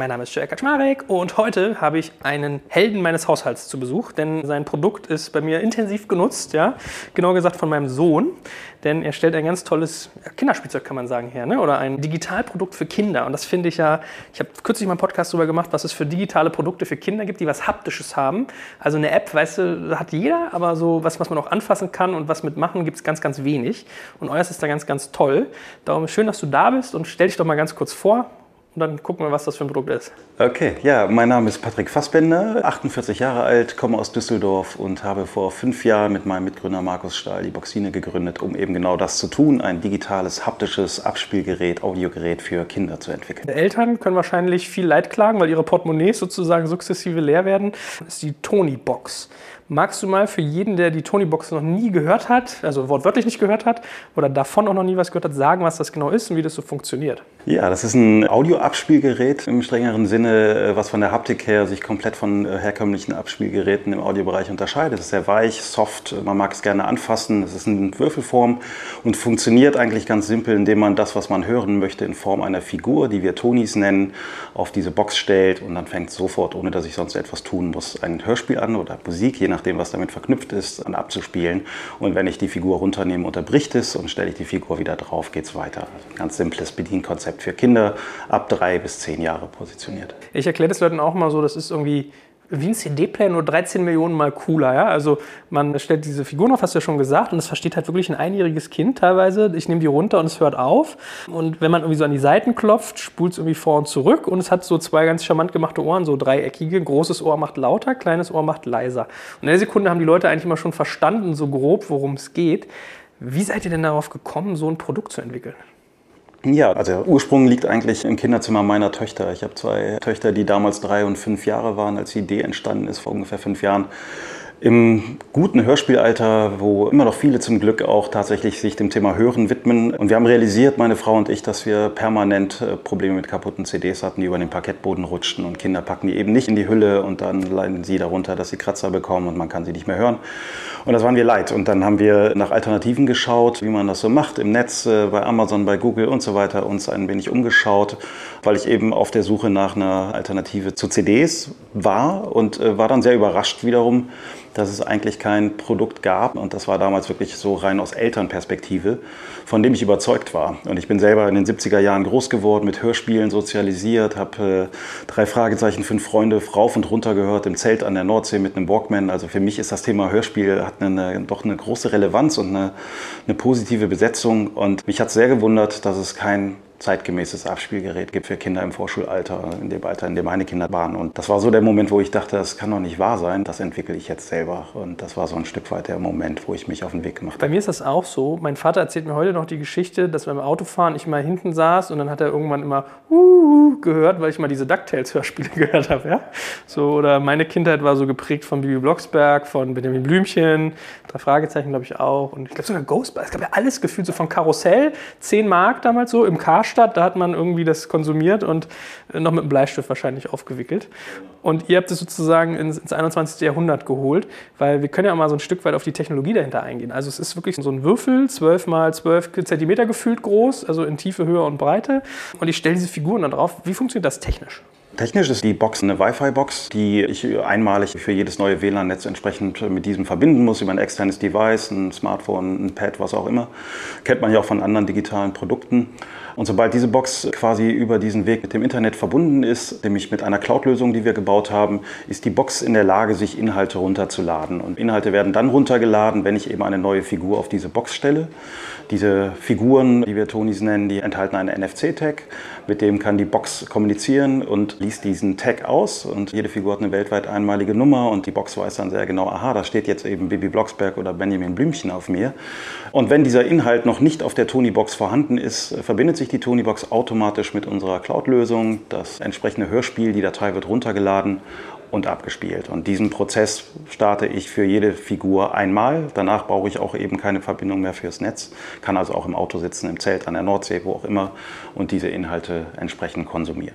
Mein Name ist Jörg Kaczmarek und heute habe ich einen Helden meines Haushalts zu Besuch, denn sein Produkt ist bei mir intensiv genutzt, ja, genau gesagt von meinem Sohn, denn er stellt ein ganz tolles Kinderspielzeug, kann man sagen, her, ne? oder ein Digitalprodukt für Kinder. Und das finde ich ja, ich habe kürzlich mal einen Podcast darüber gemacht, was es für digitale Produkte für Kinder gibt, die was Haptisches haben, also eine App, weißt du, hat jeder, aber so was, was man auch anfassen kann und was mitmachen, gibt es ganz, ganz wenig. Und euers ist da ganz, ganz toll, darum schön, dass du da bist und stell dich doch mal ganz kurz vor, und dann gucken wir, was das für ein Produkt ist. Okay, ja, mein Name ist Patrick Fassbender, 48 Jahre alt, komme aus Düsseldorf und habe vor fünf Jahren mit meinem Mitgründer Markus Stahl die Boxine gegründet, um eben genau das zu tun, ein digitales, haptisches Abspielgerät, Audiogerät für Kinder zu entwickeln. Eltern können wahrscheinlich viel Leid klagen, weil ihre Portemonnaies sozusagen sukzessive leer werden. Das ist die Tony Box. Magst du mal für jeden, der die Tony-Box noch nie gehört hat, also wortwörtlich nicht gehört hat oder davon auch noch nie was gehört hat, sagen, was das genau ist und wie das so funktioniert? Ja, das ist ein Audioabspielgerät im strengeren Sinne, äh, was von der Haptik her sich komplett von äh, herkömmlichen Abspielgeräten im Audiobereich unterscheidet. Es ist sehr weich, soft, man mag es gerne anfassen. Es ist in Würfelform und funktioniert eigentlich ganz simpel, indem man das, was man hören möchte, in Form einer Figur, die wir Tonis nennen, auf diese Box stellt und dann fängt sofort, ohne dass ich sonst etwas tun muss, ein Hörspiel an oder Musik, je nach nachdem, was damit verknüpft ist, an abzuspielen. Und wenn ich die Figur runternehme, unterbricht es und stelle ich die Figur wieder drauf, geht es weiter. Also ein ganz simples Bedienkonzept für Kinder ab drei bis zehn Jahre positioniert. Ich erkläre das Leuten auch mal so, das ist irgendwie wie ein CD-Player nur 13 Millionen mal cooler. Ja? Also man stellt diese Figuren auf, hast du ja schon gesagt, und es versteht halt wirklich ein einjähriges Kind teilweise. Ich nehme die runter und es hört auf. Und wenn man irgendwie so an die Seiten klopft, spult es irgendwie vor und zurück. Und es hat so zwei ganz charmant gemachte Ohren, so dreieckige. Großes Ohr macht lauter, kleines Ohr macht leiser. Und in der Sekunde haben die Leute eigentlich immer schon verstanden, so grob, worum es geht. Wie seid ihr denn darauf gekommen, so ein Produkt zu entwickeln? Ja, also der Ursprung liegt eigentlich im Kinderzimmer meiner Töchter. Ich habe zwei Töchter, die damals drei und fünf Jahre waren, als die Idee entstanden ist, vor ungefähr fünf Jahren im guten Hörspielalter, wo immer noch viele zum Glück auch tatsächlich sich dem Thema Hören widmen. Und wir haben realisiert, meine Frau und ich, dass wir permanent äh, Probleme mit kaputten CDs hatten, die über den Parkettboden rutschten und Kinder packen die eben nicht in die Hülle und dann leiden sie darunter, dass sie Kratzer bekommen und man kann sie nicht mehr hören. Und das waren wir leid. Und dann haben wir nach Alternativen geschaut, wie man das so macht im Netz, äh, bei Amazon, bei Google und so weiter, uns ein wenig umgeschaut, weil ich eben auf der Suche nach einer Alternative zu CDs war und äh, war dann sehr überrascht wiederum, dass es eigentlich kein Produkt gab. Und das war damals wirklich so rein aus Elternperspektive, von dem ich überzeugt war. Und ich bin selber in den 70er Jahren groß geworden, mit Hörspielen sozialisiert, habe äh, drei Fragezeichen, fünf Freunde rauf und runter gehört im Zelt an der Nordsee mit einem Walkman. Also für mich ist das Thema Hörspiel, hat eine, doch eine große Relevanz und eine, eine positive Besetzung. Und mich hat sehr gewundert, dass es kein zeitgemäßes Abspielgerät gibt für Kinder im Vorschulalter, in dem Alter, in dem meine Kinder waren. Und das war so der Moment, wo ich dachte, das kann doch nicht wahr sein, das entwickle ich jetzt selber. Und das war so ein Stück weit der Moment, wo ich mich auf den Weg gemacht habe. Bei mir ist das auch so. Mein Vater erzählt mir heute noch die Geschichte, dass beim Autofahren ich mal hinten saß und dann hat er irgendwann immer uh, gehört, weil ich mal diese DuckTales-Hörspiele gehört habe. Ja? So, oder meine Kindheit war so geprägt von Bibi Blocksberg, von Benjamin Blümchen, drei Fragezeichen glaube ich auch. Und ich glaube sogar Ghostbusters. Es gab ja alles gefühlt so von Karussell, 10 Mark damals so im Car Karstadt, da hat man irgendwie das konsumiert und äh, noch mit einem Bleistift wahrscheinlich aufgewickelt. Und ihr habt es sozusagen ins, ins 21. Jahrhundert geholt, weil wir können ja mal so ein Stück weit auf die Technologie dahinter eingehen. Also es ist wirklich so ein Würfel, 12 mal 12 Zentimeter gefühlt groß, also in Tiefe, Höhe und Breite. Und ich stelle diese Figuren da drauf. Wie funktioniert das technisch? Technisch ist die Box eine Wi-Fi-Box, die ich einmalig für jedes neue WLAN-Netz entsprechend mit diesem verbinden muss, über ein externes Device, ein Smartphone, ein Pad, was auch immer. Kennt man ja auch von anderen digitalen Produkten. Und sobald diese Box quasi über diesen Weg mit dem Internet verbunden ist, nämlich mit einer Cloud-Lösung, die wir gebaut haben, ist die Box in der Lage, sich Inhalte runterzuladen. Und Inhalte werden dann runtergeladen, wenn ich eben eine neue Figur auf diese Box stelle. Diese Figuren, die wir Tonis nennen, die enthalten einen NFC-Tag. Mit dem kann die Box kommunizieren und liest diesen Tag aus. Und jede Figur hat eine weltweit einmalige Nummer und die Box weiß dann sehr genau, aha, da steht jetzt eben Bibi Blocksberg oder Benjamin Blümchen auf mir. Und wenn dieser Inhalt noch nicht auf der Tony-Box vorhanden ist, verbindet sich die Tony-Box automatisch mit unserer Cloud-Lösung. Das entsprechende Hörspiel, die Datei wird runtergeladen und abgespielt. Und diesen Prozess starte ich für jede Figur einmal. Danach brauche ich auch eben keine Verbindung mehr fürs Netz, kann also auch im Auto sitzen, im Zelt, an der Nordsee, wo auch immer und diese Inhalte entsprechend konsumieren.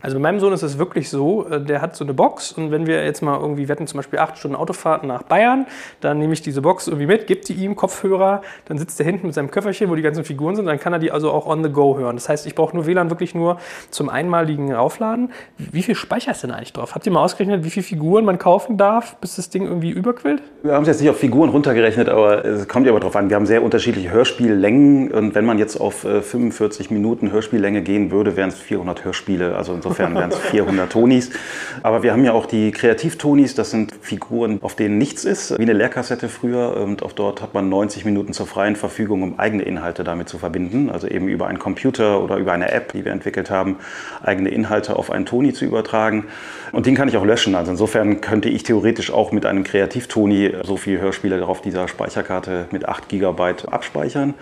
Also bei meinem Sohn ist es wirklich so, äh, der hat so eine Box und wenn wir jetzt mal irgendwie, wir hatten zum Beispiel acht Stunden Autofahrten nach Bayern, dann nehme ich diese Box irgendwie mit, gebe die ihm Kopfhörer, dann sitzt er hinten mit seinem Köfferchen, wo die ganzen Figuren sind, dann kann er die also auch on the go hören. Das heißt, ich brauche nur WLAN wirklich nur zum einmaligen Raufladen. Wie viel Speicher ist denn eigentlich drauf? Habt ihr mal ausgerechnet, wie viele Figuren man kaufen darf, bis das Ding irgendwie überquillt? Wir haben es jetzt nicht auf Figuren runtergerechnet, aber es kommt ja aber drauf an. Wir haben sehr unterschiedliche Hörspiellängen und wenn man jetzt auf 45 äh, Minuten Hörspiellänge gehen würde, wären es 400 Hörspiele. Also Insofern wären es 400 Tonis. Aber wir haben ja auch die Kreativtonis, das sind Figuren, auf denen nichts ist, wie eine Lehrkassette früher. Und auch dort hat man 90 Minuten zur freien Verfügung, um eigene Inhalte damit zu verbinden. Also eben über einen Computer oder über eine App, die wir entwickelt haben, eigene Inhalte auf einen Toni zu übertragen. Und den kann ich auch löschen. Also insofern könnte ich theoretisch auch mit einem Kreativtoni so viele Hörspiele auf dieser Speicherkarte mit 8 GB abspeichern.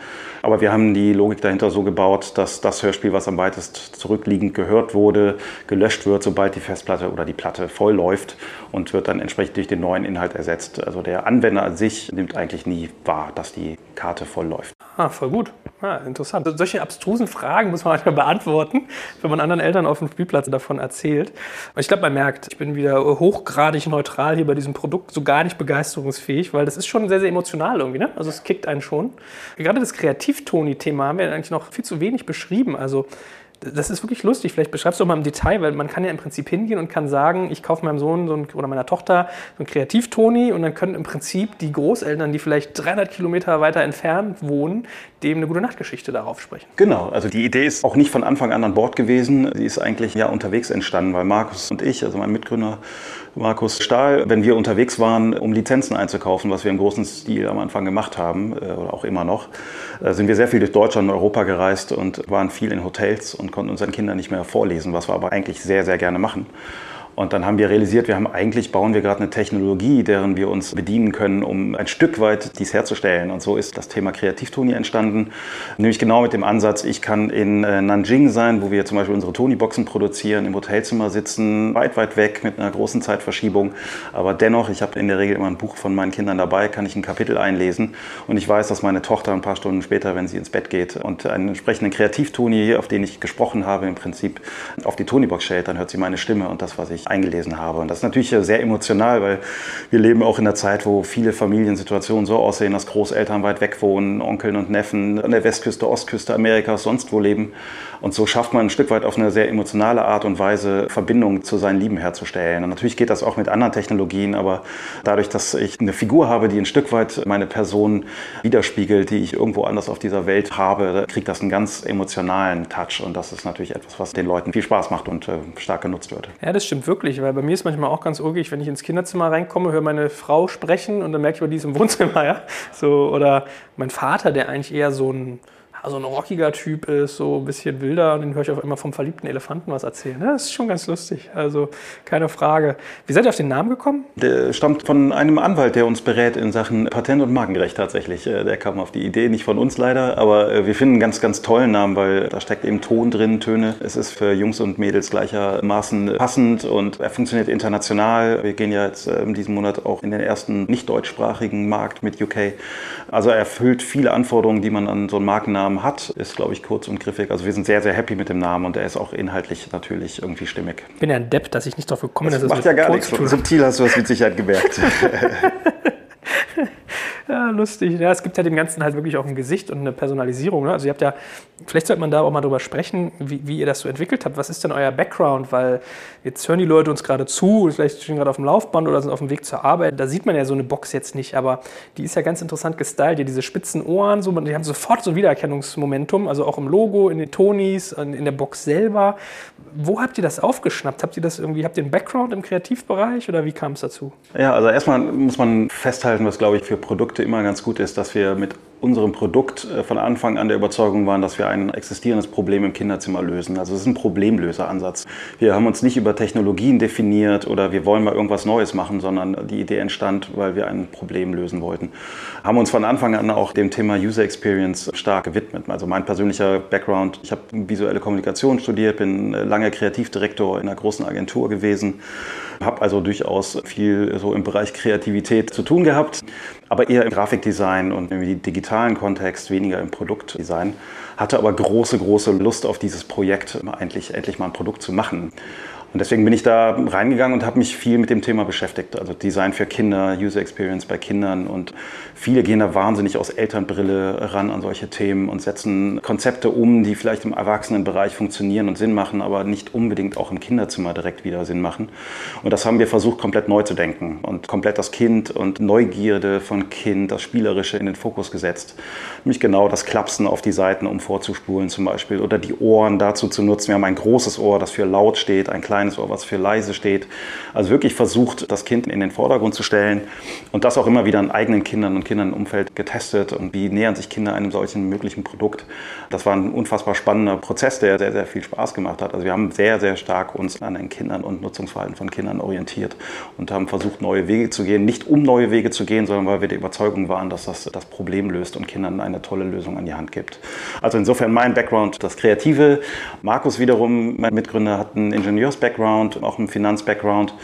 Aber wir haben die Logik dahinter so gebaut, dass das Hörspiel, was am weitest zurückliegend gehört wurde, gelöscht wird, sobald die Festplatte oder die Platte voll läuft und wird dann entsprechend durch den neuen Inhalt ersetzt. Also der Anwender an sich nimmt eigentlich nie wahr, dass die Karte voll läuft. Ah, voll gut. Ah, interessant. Solche abstrusen Fragen muss man manchmal beantworten, wenn man anderen Eltern auf dem Spielplatz davon erzählt. Und ich glaube, man merkt, ich bin wieder hochgradig neutral hier bei diesem Produkt, so gar nicht begeisterungsfähig, weil das ist schon sehr, sehr emotional irgendwie. Ne? Also es kickt einen schon. Gerade das Kreativtoni-Thema haben wir eigentlich noch viel zu wenig beschrieben. Also das ist wirklich lustig. Vielleicht beschreibst du auch mal im Detail, weil man kann ja im Prinzip hingehen und kann sagen, ich kaufe meinem Sohn so ein, oder meiner Tochter so ein Kreativtoni und dann können im Prinzip die Großeltern, die vielleicht 300 Kilometer weiter entfernt wohnen, dem eine gute Nachtgeschichte darauf sprechen. Genau, also die Idee ist auch nicht von Anfang an an Bord gewesen. Sie ist eigentlich ja unterwegs entstanden, weil Markus und ich, also mein Mitgründer Markus Stahl, wenn wir unterwegs waren, um Lizenzen einzukaufen, was wir im großen Stil am Anfang gemacht haben, äh, oder auch immer noch, äh, sind wir sehr viel durch Deutschland und Europa gereist und waren viel in Hotels und konnten unseren Kindern nicht mehr vorlesen, was wir aber eigentlich sehr, sehr gerne machen. Und dann haben wir realisiert, wir haben eigentlich, bauen wir gerade eine Technologie, deren wir uns bedienen können, um ein Stück weit dies herzustellen. Und so ist das Thema Kreativtoni entstanden. Nämlich genau mit dem Ansatz, ich kann in äh, Nanjing sein, wo wir zum Beispiel unsere Toni-Boxen produzieren, im Hotelzimmer sitzen, weit, weit weg mit einer großen Zeitverschiebung. Aber dennoch, ich habe in der Regel immer ein Buch von meinen Kindern dabei, kann ich ein Kapitel einlesen. Und ich weiß, dass meine Tochter ein paar Stunden später, wenn sie ins Bett geht und einen entsprechenden Kreativtoni, auf den ich gesprochen habe, im Prinzip auf die Toni-Box stellt, dann hört sie meine Stimme und das, was ich eingelesen habe. Und das ist natürlich sehr emotional, weil wir leben auch in einer Zeit, wo viele Familiensituationen so aussehen, dass Großeltern weit weg wohnen, Onkeln und Neffen an der Westküste, Ostküste Amerikas, sonst wo leben. Und so schafft man ein Stück weit auf eine sehr emotionale Art und Weise Verbindungen zu seinen Lieben herzustellen. Und natürlich geht das auch mit anderen Technologien, aber dadurch, dass ich eine Figur habe, die ein Stück weit meine Person widerspiegelt, die ich irgendwo anders auf dieser Welt habe, kriegt das einen ganz emotionalen Touch. Und das ist natürlich etwas, was den Leuten viel Spaß macht und äh, stark genutzt wird. Ja, das stimmt wirklich, weil bei mir ist manchmal auch ganz urgig, wenn ich ins Kinderzimmer reinkomme, höre meine Frau sprechen und dann merke ich, oh, die ist im Wohnzimmer, ja. So, oder mein Vater, der eigentlich eher so ein so ein rockiger Typ ist, so ein bisschen wilder und den höre ich auch immer vom verliebten Elefanten was erzählen. Das ist schon ganz lustig, also keine Frage. Wie seid ihr auf den Namen gekommen? Der stammt von einem Anwalt, der uns berät in Sachen Patent- und Markenrecht tatsächlich. Äh, der kam auf die Idee, nicht von uns leider, aber äh, wir finden einen ganz, ganz tollen Namen, weil da steckt eben Ton drin, Töne. Es ist für Jungs und Mädels gleichermaßen passend und er funktioniert international. Wir gehen ja jetzt äh, in diesem Monat auch in den ersten nicht deutschsprachigen Markt mit UK. Also er erfüllt viele Anforderungen, die man an so einen Markennamen Namen hat, ist, glaube ich, kurz und griffig. Also wir sind sehr, sehr happy mit dem Namen und er ist auch inhaltlich natürlich irgendwie stimmig. Ich bin ja ein Depp, dass ich nicht darauf gekommen bin, dass das macht ja gar nichts. Subtil hast du das mit Sicherheit gemerkt. Ja, lustig. Ja, es gibt ja dem Ganzen halt wirklich auch ein Gesicht und eine Personalisierung. Ne? Also ihr habt ja, vielleicht sollte man da auch mal drüber sprechen, wie, wie, ihr das so entwickelt habt. Was ist denn euer Background? Weil jetzt hören die Leute uns gerade zu, vielleicht stehen gerade auf dem Laufband oder sind auf dem Weg zur Arbeit. Da sieht man ja so eine Box jetzt nicht, aber die ist ja ganz interessant gestylt. Ja, diese spitzen Ohren, so, die haben sofort so Wiedererkennungsmomentum, also auch im Logo, in den Tonis, in der Box selber. Wo habt ihr das aufgeschnappt? Habt ihr das irgendwie, habt ihr einen Background im Kreativbereich oder wie kam es dazu? Ja, also erstmal muss man festhalten, was glaube ich für Produkte immer ganz gut ist, dass wir mit unserem Produkt äh, von Anfang an der Überzeugung waren, dass wir ein existierendes Problem im Kinderzimmer lösen. Also es ist ein Problemlöseransatz. Wir haben uns nicht über Technologien definiert oder wir wollen mal irgendwas Neues machen, sondern die Idee entstand, weil wir ein Problem lösen wollten. Haben uns von Anfang an auch dem Thema User Experience stark gewidmet. Also mein persönlicher Background, ich habe visuelle Kommunikation studiert, bin lange Kreativdirektor in einer großen Agentur gewesen, habe also durchaus viel so im Bereich Kreativität zu tun gehabt, aber eher im Grafikdesign und im digitalen Kontext, weniger im Produktdesign. Hatte aber große, große Lust auf dieses Projekt, endlich, endlich mal ein Produkt zu machen. Und deswegen bin ich da reingegangen und habe mich viel mit dem Thema beschäftigt. Also Design für Kinder, User Experience bei Kindern. Und viele gehen da wahnsinnig aus Elternbrille ran an solche Themen und setzen Konzepte um, die vielleicht im Erwachsenenbereich funktionieren und Sinn machen, aber nicht unbedingt auch im Kinderzimmer direkt wieder Sinn machen. Und das haben wir versucht, komplett neu zu denken und komplett das Kind und Neugierde von Kind, das Spielerische in den Fokus gesetzt. Nämlich genau das Klapsen auf die Seiten, um vorzuspulen zum Beispiel, oder die Ohren dazu zu nutzen. Wir haben ein großes Ohr, das für laut steht, ein kleines kleines Ohr, was für leise steht. Also wirklich versucht, das Kind in den Vordergrund zu stellen und das auch immer wieder an eigenen Kindern und Kindern im Umfeld getestet und wie nähern sich Kinder einem solchen möglichen Produkt. Das war ein unfassbar spannender Prozess, der sehr, sehr viel Spaß gemacht hat. Also wir haben sehr, sehr stark uns an den Kindern und Nutzungsverhalten von Kindern orientiert und haben versucht, neue Wege zu gehen. Nicht um neue Wege zu gehen, sondern weil wir der Überzeugung waren, dass das das Problem löst und Kindern eine tolle Lösung an die Hand gibt. Also insofern mein Background, das Kreative. Markus wiederum, mein Mitgründer, hat einen Ingenieurs-Background Background, auch im Finanz-Background.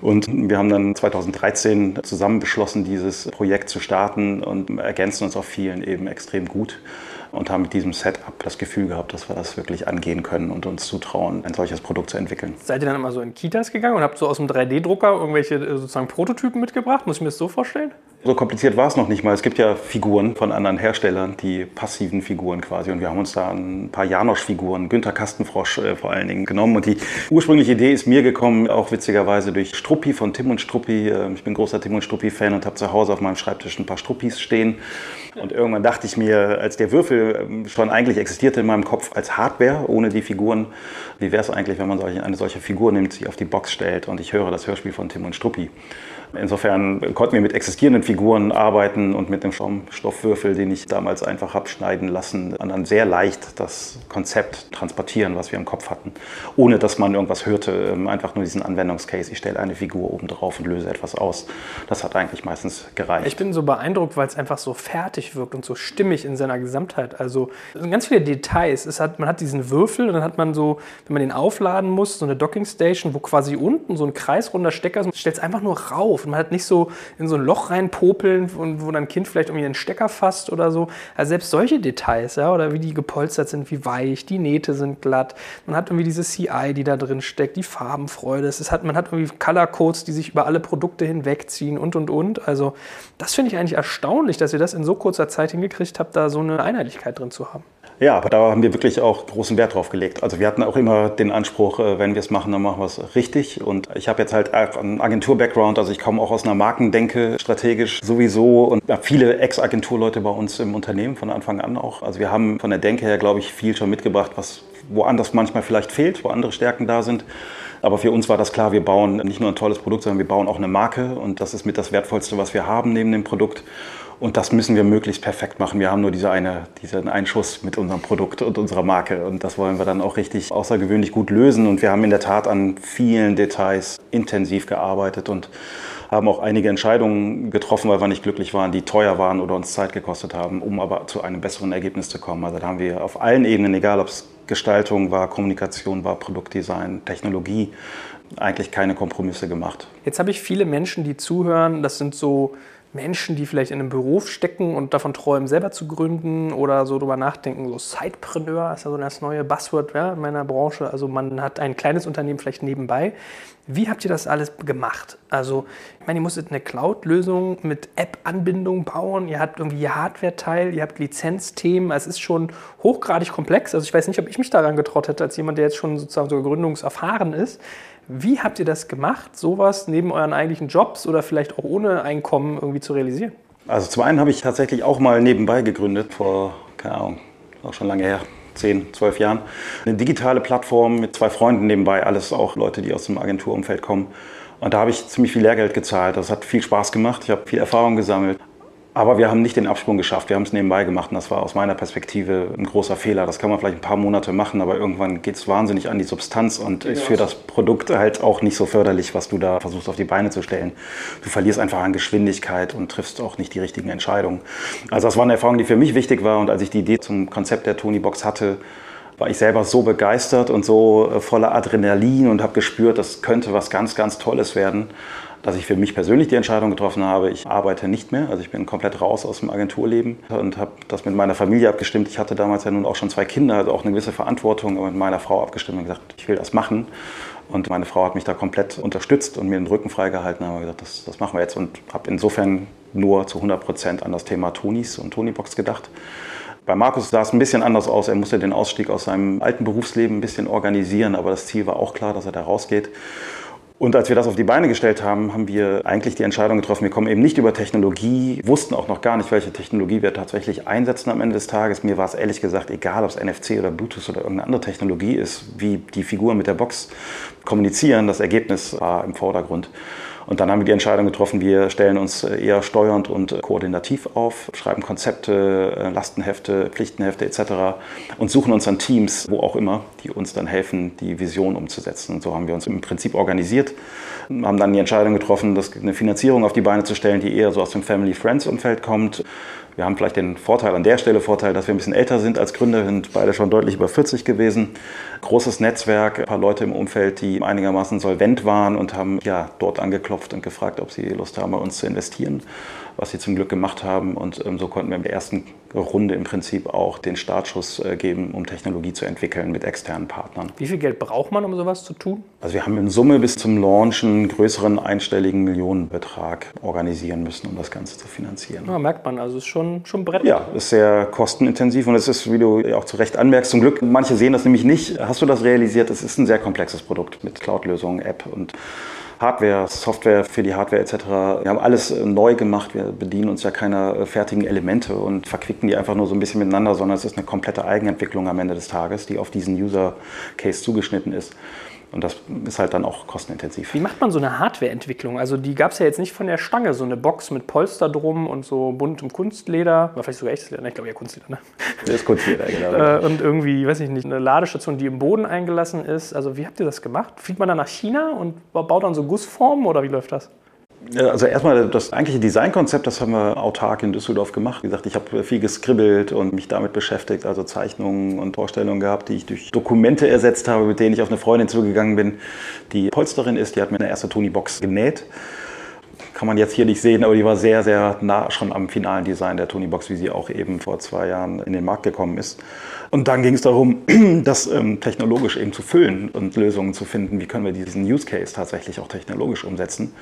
Und wir haben dann 2013 zusammen beschlossen, dieses Projekt zu starten und ergänzen uns auf vielen eben extrem gut und haben mit diesem Setup das Gefühl gehabt, dass wir das wirklich angehen können und uns zutrauen, ein solches Produkt zu entwickeln. Seid ihr dann immer so in Kitas gegangen und habt so aus dem 3D-Drucker irgendwelche äh, sozusagen Prototypen mitgebracht? Muss ich mir das so vorstellen? So kompliziert war es noch nicht mal. Es gibt ja Figuren von anderen Herstellern, die passiven Figuren quasi. Und wir haben uns da ein paar Janosch-Figuren, Günther Kastenfrosch äh, vor allen Dingen genommen. Und die ursprüngliche Idee ist mir gekommen, auch witzigerweise durch Struppi von Tim und Struppi. Äh, ich bin großer Tim und Struppi-Fan und habe zu Hause auf meinem Schreibtisch ein paar Struppis stehen. Und irgendwann dachte ich mir, als der Würfel ähm, schon eigentlich existierte in meinem Kopf als Hardware, ohne die Figuren, wie wäre es eigentlich, wenn man eine solche Figur nimmt, sie auf die Box stellt und ich höre das Hörspiel von Tim und Struppi. Insofern konnten wir mit existierenden Figuren arbeiten und mit dem Schaumstoffwürfel, den ich damals einfach habe schneiden lassen, dann sehr leicht das Konzept transportieren, was wir im Kopf hatten, ohne dass man irgendwas hörte. Ähm, einfach nur diesen Anwendungscase, ich stelle eine Figur oben drauf und löse etwas aus. Das hat eigentlich meistens gereicht. Ich bin so beeindruckt, weil es einfach so fertig wirkt und so stimmig in seiner Gesamtheit. Also ganz viele Details. Es hat, man hat diesen Würfel und dann hat man so, wenn man den aufladen muss, so eine Dockingstation, wo quasi unten so ein kreisrunder Stecker ist. Man stellt es einfach nur rauf und man hat nicht so in so ein Loch reinpopeln, wo, wo dann ein Kind vielleicht irgendwie einen Stecker fasst oder so. Also selbst solche Details, ja, oder wie die gepolstert sind, wie weich, die Nähte sind glatt. Man hat irgendwie diese CI, die da drin steckt, die Farbenfreude. Es hat, man hat irgendwie Color Codes, die sich über alle Produkte hinwegziehen und und und. Also das finde ich eigentlich erstaunlich, dass ihr das in so kurzer Zeit hingekriegt habt, da so eine Einheitlichkeit drin zu haben. Ja, aber da haben wir wirklich auch großen Wert drauf gelegt. Also wir hatten auch immer den Anspruch, äh, wenn wir es machen, dann machen wir es richtig. Und ich habe jetzt halt einen Agentur-Background, also ich komme auch aus einer Markendenke, strategisch sowieso. Und viele Ex-Agenturleute bei uns im Unternehmen von Anfang an auch. Also wir haben von der Denke her, glaube ich, viel schon mitgebracht, was woanders manchmal vielleicht fehlt, wo andere Stärken da sind. Aber für uns war das klar, wir bauen nicht nur ein tolles Produkt, sondern wir bauen auch eine Marke. Und das ist mit das Wertvollste, was wir haben neben dem Produkt. Und das müssen wir möglichst perfekt machen. Wir haben nur diese eine, diesen Einschuss mit unserem Produkt und unserer Marke. Und das wollen wir dann auch richtig außergewöhnlich gut lösen. Und wir haben in der Tat an vielen Details intensiv gearbeitet und haben auch einige Entscheidungen getroffen, weil wir nicht glücklich waren, die teuer waren oder uns Zeit gekostet haben, um aber zu einem besseren Ergebnis zu kommen. Also da haben wir auf allen Ebenen, egal ob es Gestaltung war, Kommunikation war, Produktdesign, Technologie, eigentlich keine Kompromisse gemacht. Jetzt habe ich viele Menschen, die zuhören, das sind so Menschen, die vielleicht in einem Beruf stecken und davon träumen, selber zu gründen oder so drüber nachdenken. So Sidepreneur ist ja so das neue Buzzword ja, in meiner Branche. Also man hat ein kleines Unternehmen vielleicht nebenbei. Wie habt ihr das alles gemacht? Also, ich meine, ihr musstet eine Cloud-Lösung mit App-Anbindung bauen, ihr habt irgendwie Hardware-Teil, ihr habt Lizenzthemen. Es ist schon hochgradig komplex. Also, ich weiß nicht, ob ich mich daran getraut hätte, als jemand, der jetzt schon sozusagen so gründungserfahren ist. Wie habt ihr das gemacht, sowas neben euren eigentlichen Jobs oder vielleicht auch ohne Einkommen irgendwie zu realisieren? Also, zum einen habe ich tatsächlich auch mal nebenbei gegründet, vor, keine Ahnung, auch schon lange her, 10, 12 Jahren. Eine digitale Plattform mit zwei Freunden nebenbei, alles auch Leute, die aus dem Agenturumfeld kommen. Und da habe ich ziemlich viel Lehrgeld gezahlt. Das hat viel Spaß gemacht. Ich habe viel Erfahrung gesammelt. Aber wir haben nicht den Absprung geschafft. Wir haben es nebenbei gemacht und das war aus meiner Perspektive ein großer Fehler. Das kann man vielleicht ein paar Monate machen, aber irgendwann geht es wahnsinnig an die Substanz und ist für das Produkt halt auch nicht so förderlich, was du da versuchst auf die Beine zu stellen. Du verlierst einfach an Geschwindigkeit und triffst auch nicht die richtigen Entscheidungen. Also das war eine Erfahrung, die für mich wichtig war und als ich die Idee zum Konzept der Tony Box hatte, war ich selber so begeistert und so äh, voller Adrenalin und habe gespürt, das könnte was ganz, ganz Tolles werden dass ich für mich persönlich die Entscheidung getroffen habe, ich arbeite nicht mehr. Also ich bin komplett raus aus dem Agenturleben und habe das mit meiner Familie abgestimmt. Ich hatte damals ja nun auch schon zwei Kinder, also auch eine gewisse Verantwortung, aber mit meiner Frau abgestimmt und gesagt, ich will das machen. Und meine Frau hat mich da komplett unterstützt und mir den Rücken freigehalten. Wir gesagt, das, das machen wir jetzt und habe insofern nur zu 100 Prozent an das Thema Tonis und Tonybox gedacht. Bei Markus sah es ein bisschen anders aus. Er musste den Ausstieg aus seinem alten Berufsleben ein bisschen organisieren, aber das Ziel war auch klar, dass er da rausgeht. Und als wir das auf die Beine gestellt haben, haben wir eigentlich die Entscheidung getroffen, wir kommen eben nicht über Technologie, wussten auch noch gar nicht, welche Technologie wir tatsächlich einsetzen am Ende des Tages. Mir war es ehrlich gesagt egal, ob es NFC oder Bluetooth oder irgendeine andere Technologie ist, wie die Figuren mit der Box kommunizieren. Das Ergebnis war im Vordergrund. Und dann haben wir die Entscheidung getroffen, wir stellen uns eher steuernd und koordinativ auf, schreiben Konzepte, äh, Lastenhefte, Pflichtenhefte etc. und suchen uns dann Teams, wo auch immer, die uns dann helfen, die Vision umzusetzen. Und so haben wir uns im Prinzip organisiert, haben dann die Entscheidung getroffen, eine Finanzierung auf die Beine zu stellen, die eher so aus dem Family-Friends-Umfeld kommt wir haben vielleicht den Vorteil, an der Stelle Vorteil, dass wir ein bisschen älter sind als Gründer, sind beide schon deutlich über 40 gewesen. Großes Netzwerk, ein paar Leute im Umfeld, die einigermaßen solvent waren und haben ja dort angeklopft und gefragt, ob sie Lust haben, bei uns zu investieren was sie zum Glück gemacht haben. Und ähm, so konnten wir in der ersten Runde im Prinzip auch den Startschuss äh, geben, um Technologie zu entwickeln mit externen Partnern. Wie viel Geld braucht man, um sowas zu tun? Also wir haben in Summe bis zum Launch einen größeren einstelligen Millionenbetrag organisieren müssen, um das Ganze zu finanzieren. Ja, merkt man, also es ist schon, schon Brett. Ja, ist sehr kostenintensiv und es ist, wie du auch zu Recht anmerkst, zum Glück, manche sehen das nämlich nicht. Hast du das realisiert? Es ist ein sehr komplexes Produkt mit Cloud-Lösungen, App und Hardware, Software für die Hardware etc. Wir haben alles äh, neu gemacht. Wir bedienen uns ja keiner äh, fertigen Elemente und verquicken die einfach nur so ein bisschen miteinander, sondern es ist eine komplette Eigenentwicklung am Ende des Tages, die auf diesen User Case zugeschnitten ist. Und das ist halt dann auch kostenintensiv. Wie macht man so eine Hardware-Entwicklung? Also die gab es ja jetzt nicht von der Stange, so eine Box mit Polster drum und so buntem Kunstleder. War vielleicht sogar echtes Leder, ne? ich glaube eher Kunstleder, ne? Das ist Kunstleder, genau. Äh, und irgendwie, weiß ich nicht, eine Ladestation, die im Boden eingelassen ist. Also wie habt ihr das gemacht? Fliegt man dann nach China und baut dann so Gussformen oder wie läuft das? Also erstmal das eigentliche Designkonzept, das haben wir autark in Düsseldorf gemacht. Wie gesagt, ich habe viel geskribbelt und mich damit beschäftigt, also Zeichnungen und Vorstellungen gehabt, die ich durch Dokumente ersetzt habe, mit denen ich auf eine Freundin zugegangen bin, die Polsterin ist. Die hat mir eine erste Tony-Box genäht. Kann man jetzt hier nicht sehen, aber die war sehr, sehr nah schon am finalen Design der Tony-Box, wie sie auch eben vor zwei Jahren in den Markt gekommen ist. Und dann ging es darum, das ähm, technologisch eben zu füllen und Lösungen zu finden, wie können wir diesen Use Case tatsächlich auch technologisch umsetzen.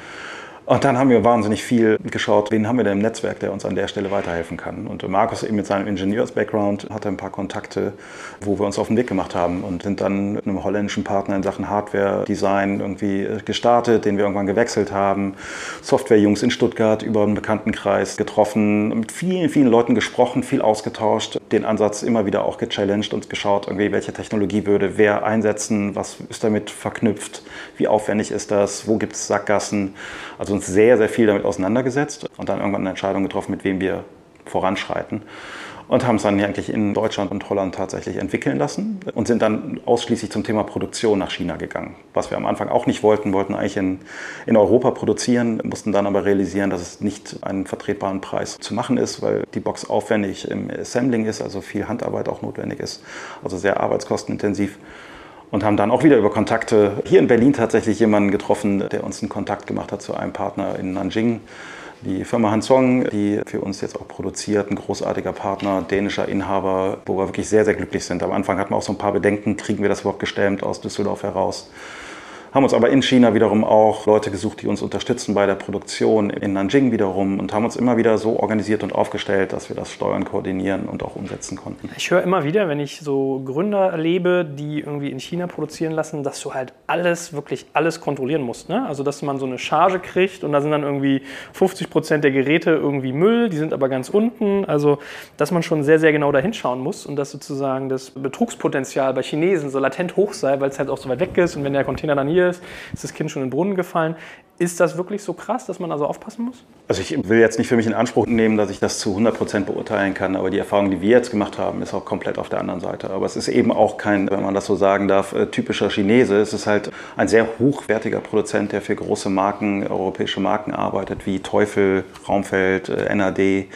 Und dann haben wir wahnsinnig viel geschaut, wen haben wir denn im Netzwerk, der uns an der Stelle weiterhelfen kann. Und Markus eben mit seinem Ingenieurs-Background hatte ein paar Kontakte, wo wir uns auf den Weg gemacht haben und sind dann mit einem holländischen Partner in Sachen Hardware-Design irgendwie gestartet, den wir irgendwann gewechselt haben. Software-Jungs in Stuttgart über einen Bekanntenkreis getroffen, mit vielen, vielen Leuten gesprochen, viel ausgetauscht, den Ansatz immer wieder auch gechallenged und geschaut, irgendwie, welche Technologie würde wer einsetzen, was ist damit verknüpft, wie aufwendig ist das, wo gibt es Sackgassen. Also uns sehr, sehr viel damit auseinandergesetzt und dann irgendwann eine Entscheidung getroffen, mit wem wir voranschreiten. Und haben es dann eigentlich in Deutschland und Holland tatsächlich entwickeln lassen und sind dann ausschließlich zum Thema Produktion nach China gegangen. Was wir am Anfang auch nicht wollten, wollten eigentlich in, in Europa produzieren, mussten dann aber realisieren, dass es nicht einen vertretbaren Preis zu machen ist, weil die Box aufwendig im Assembling ist, also viel Handarbeit auch notwendig ist, also sehr arbeitskostenintensiv und haben dann auch wieder über Kontakte hier in Berlin tatsächlich jemanden getroffen, der uns einen Kontakt gemacht hat zu einem Partner in Nanjing, Die Firma Hansong, die für uns jetzt auch produziert, ein großartiger Partner, dänischer Inhaber, wo wir wirklich sehr, sehr glücklich sind. Am Anfang hatten wir auch so ein paar Bedenken, kriegen wir das überhaupt gestemmt aus Düsseldorf heraus haben uns aber in China wiederum auch Leute gesucht, die uns unterstützen bei der Produktion, in Nanjing wiederum und haben uns immer wieder so organisiert und aufgestellt, dass wir das steuern, koordinieren und auch umsetzen konnten. Ich höre immer wieder, wenn ich so Gründer erlebe, die irgendwie in China produzieren lassen, dass du halt alles, wirklich alles kontrollieren musst. Ne? Also dass man so eine Charge kriegt und da sind dann irgendwie 50 Prozent der Geräte irgendwie Müll, die sind aber ganz unten. Also dass man schon sehr, sehr genau da hinschauen muss und dass sozusagen das Betrugspotenzial bei Chinesen so latent hoch sei, weil es halt auch so weit weg ist und wenn der Container dann hier hier ist, ist das Kind schon in den Brunnen gefallen. Ist das wirklich so krass, dass man also aufpassen muss? Also ich will jetzt nicht für mich in Anspruch nehmen, dass ich das zu 100 Prozent beurteilen kann, aber die Erfahrung, die wir jetzt gemacht haben, ist auch komplett auf der anderen Seite. Aber es ist eben auch kein, wenn man das so sagen darf, äh, typischer Chinese. Es ist halt ein sehr hochwertiger Produzent, der für große Marken, europäische Marken arbeitet, wie Teufel, Raumfeld, äh, NAD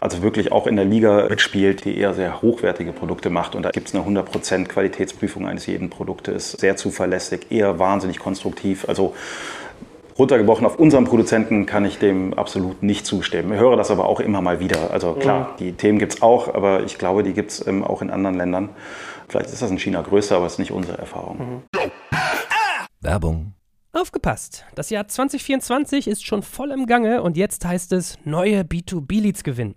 also wirklich auch in der Liga mitspielt, die eher sehr hochwertige Produkte macht. Und da gibt es eine 100% Qualitätsprüfung eines jeden Produktes, sehr zuverlässig, eher wahnsinnig konstruktiv. Also runtergebrochen auf unseren Produzenten kann ich dem absolut nicht zustimmen. Ich höre das aber auch immer mal wieder. Also klar, mhm. die Themen gibt es auch, aber ich glaube, die gibt es ähm, auch in anderen Ländern. Vielleicht ist das in China größer, aber es ist nicht unsere Erfahrung. Mhm. Werbung. Aufgepasst! Das Jahr 2024 ist schon voll im Gange und jetzt heißt es neue B2B-Leads gewinnen.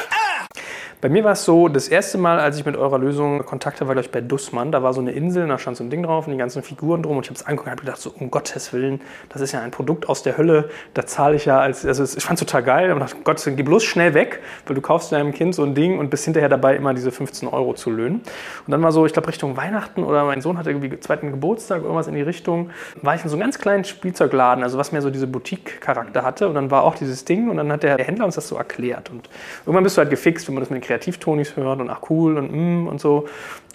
Bei mir war es so, das erste Mal, als ich mit eurer Lösung Kontakt hatte, war glaube ich bei Dussmann. Da war so eine Insel, da stand so ein Ding drauf und die ganzen Figuren drum. Und ich habe es angeguckt und habe gedacht, so um Gottes Willen, das ist ja ein Produkt aus der Hölle. Da zahle ich ja als, also ich fand es total geil. Und dachte, Gott, geh bloß schnell weg, weil du kaufst deinem Kind so ein Ding und bist hinterher dabei, immer diese 15 Euro zu löhnen. Und dann war so, ich glaube Richtung Weihnachten oder mein Sohn hatte irgendwie zweiten Geburtstag, irgendwas in die Richtung, war ich in so einem ganz kleinen Spielzeugladen, also was mehr so diese Boutique-Charakter hatte. Und dann war auch dieses Ding und dann hat der Händler uns das so erklärt. Und irgendwann bist du halt gefixt, wenn man das mit den Kreativtonis hört und ach cool und mm und so.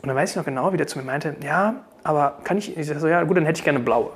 Und dann weiß ich noch genau, wie der zu mir meinte, ja, aber kann ich, ich so, ja gut, dann hätte ich gerne blaue.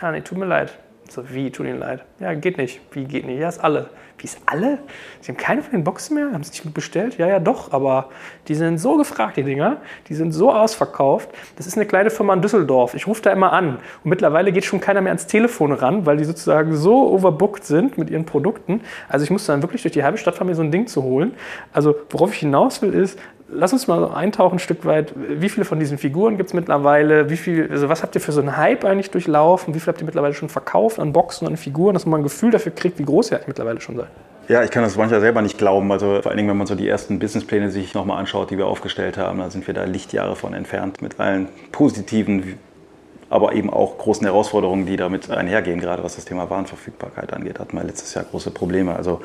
Ja, nee, tut mir leid. So, wie, tut Ihnen leid? Ja, geht nicht. Wie, geht nicht? Ja, ist alle. Wie ist alle? Sie haben keine von den Boxen mehr? Haben Sie nicht bestellt? Ja, ja, doch, aber die sind so gefragt, die Dinger. Die sind so ausverkauft. Das ist eine kleine Firma in Düsseldorf. Ich rufe da immer an. Und mittlerweile geht schon keiner mehr ans Telefon ran, weil die sozusagen so overbooked sind mit ihren Produkten. Also ich musste dann wirklich durch die halbe Stadt fahren, mir so ein Ding zu holen. Also worauf ich hinaus will, ist, lass uns mal eintauchen ein Stück weit. Wie viele von diesen Figuren gibt es mittlerweile? Wie viel, also was habt ihr für so einen Hype eigentlich durchlaufen? Wie viel habt ihr mittlerweile schon verkauft an Boxen, an Figuren, dass man ein Gefühl dafür kriegt, wie groß ihr eigentlich mittlerweile schon seid? Ja, ich kann das manchmal selber nicht glauben. Also vor allen Dingen, wenn man so die ersten Businesspläne sich nochmal anschaut, die wir aufgestellt haben, dann sind wir da Lichtjahre von entfernt mit allen positiven aber eben auch großen Herausforderungen, die damit einhergehen, gerade was das Thema Warenverfügbarkeit angeht, hatten wir letztes Jahr große Probleme. Also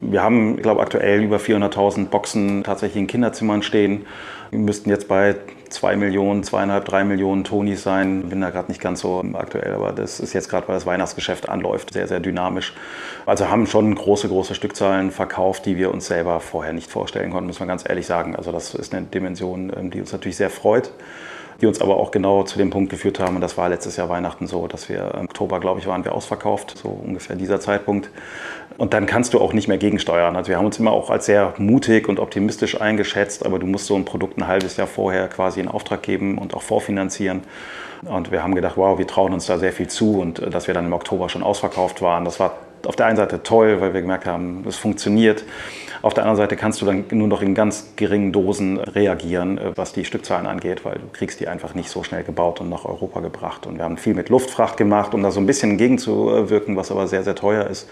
wir haben, ich glaube, aktuell über 400.000 Boxen tatsächlich in Kinderzimmern stehen. Wir müssten jetzt bei 2 Millionen, zweieinhalb, drei Millionen Tonis sein. Bin da gerade nicht ganz so aktuell, aber das ist jetzt gerade, weil das Weihnachtsgeschäft anläuft, sehr, sehr dynamisch. Also haben schon große, große Stückzahlen verkauft, die wir uns selber vorher nicht vorstellen konnten, muss man ganz ehrlich sagen. Also das ist eine Dimension, ähm, die uns natürlich sehr freut die uns aber auch genau zu dem Punkt geführt haben. Und das war letztes Jahr Weihnachten so, dass wir im Oktober, glaube ich, waren wir ausverkauft, so ungefähr dieser Zeitpunkt. Und dann kannst du auch nicht mehr gegensteuern. Also wir haben uns immer auch als sehr mutig und optimistisch eingeschätzt, aber du musst so ein Produkt ein halbes Jahr vorher quasi in Auftrag geben und auch vorfinanzieren. Und wir haben gedacht, wow, wir trauen uns da sehr viel zu und äh, dass wir dann im Oktober schon ausverkauft waren, das war auf der einen Seite toll, weil wir gemerkt haben, es funktioniert. Auf der anderen Seite kannst du dann nur noch in ganz geringen Dosen reagieren, äh, was die Stückzahlen angeht, weil du kriegst die einfach nicht so schnell gebaut und nach Europa gebracht. Und wir haben viel mit Luftfracht gemacht, um da so ein bisschen entgegenzuwirken, was aber sehr, sehr teuer ist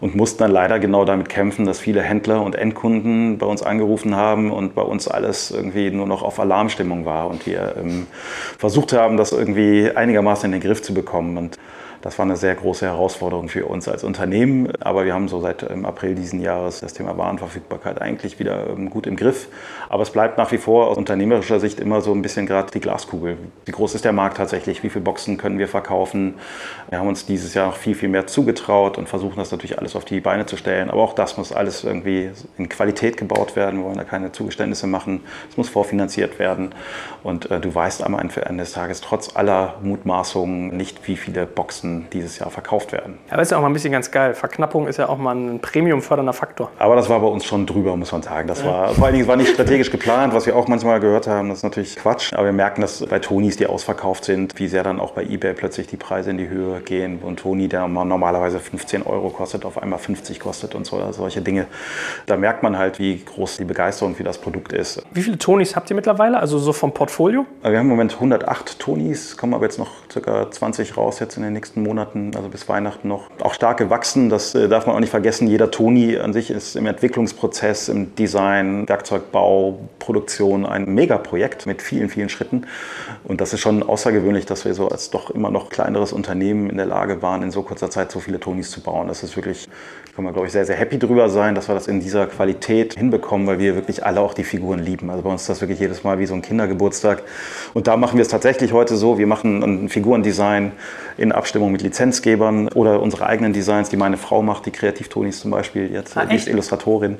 und mussten dann leider genau damit kämpfen, dass viele Händler und Endkunden bei uns angerufen haben und bei uns alles irgendwie nur noch auf Alarmstimmung war und wir ähm, versucht haben, das irgendwie einigermaßen in den Griff zu bekommen. Und das war eine sehr große Herausforderung für uns als Unternehmen, aber wir haben so seit ähm, April diesen Jahres das Thema Warenverfügbarkeit eigentlich wieder ähm, gut im Griff. Aber es bleibt nach wie vor aus unternehmerischer Sicht immer so ein bisschen gerade die Glaskugel. Wie groß ist der Markt tatsächlich? Wie viele Boxen können wir verkaufen? Wir haben uns dieses Jahr noch viel, viel mehr zugetraut und versuchen das natürlich alles auf die Beine zu stellen. Aber auch das muss alles irgendwie in Qualität gebaut werden. Wir wollen da keine Zugeständnisse machen. Es muss vorfinanziert werden. Und äh, du weißt am Ende des Tages trotz aller Mutmaßungen nicht, wie viele Boxen dieses Jahr verkauft werden. Aber ist ja auch mal ein bisschen ganz geil. Verknappung ist ja auch mal ein premiumfördernder Faktor. Aber das war bei uns schon drüber, muss man sagen. Das war vor allen Dingen war nicht strategisch geplant, was wir auch manchmal gehört haben. Das ist natürlich Quatsch. Aber wir merken, dass bei Tonis, die ausverkauft sind, wie sehr dann auch bei eBay plötzlich die Preise in die Höhe gehen. Und Toni, der normalerweise 15 Euro kostet, auf einmal 50 kostet und so, solche Dinge. Da merkt man halt, wie groß die Begeisterung für das Produkt ist. Wie viele Tonis habt ihr mittlerweile? Also so vom Portfolio? Wir haben im Moment 108 Tonis, kommen aber jetzt noch ca. 20 raus jetzt in den nächsten Monaten, also bis Weihnachten noch, auch stark gewachsen. Das äh, darf man auch nicht vergessen. Jeder Toni an sich ist im Entwicklungsprozess, im Design, Werkzeugbau, Produktion ein Megaprojekt mit vielen, vielen Schritten. Und das ist schon außergewöhnlich, dass wir so als doch immer noch kleineres Unternehmen in der Lage waren, in so kurzer Zeit so viele Tonis zu bauen. Das ist wirklich, kann man glaube ich sehr, sehr happy drüber sein, dass wir das in dieser Qualität hinbekommen, weil wir wirklich alle auch die Figuren lieben. Also bei uns ist das wirklich jedes Mal wie so ein Kindergeburtstag. Und da machen wir es tatsächlich heute so, wir machen ein Figurendesign in Abstimmung mit Lizenzgebern oder unsere eigenen Designs, die meine Frau macht, die Kreativtonis zum Beispiel, jetzt, ah, die ist Illustratorin.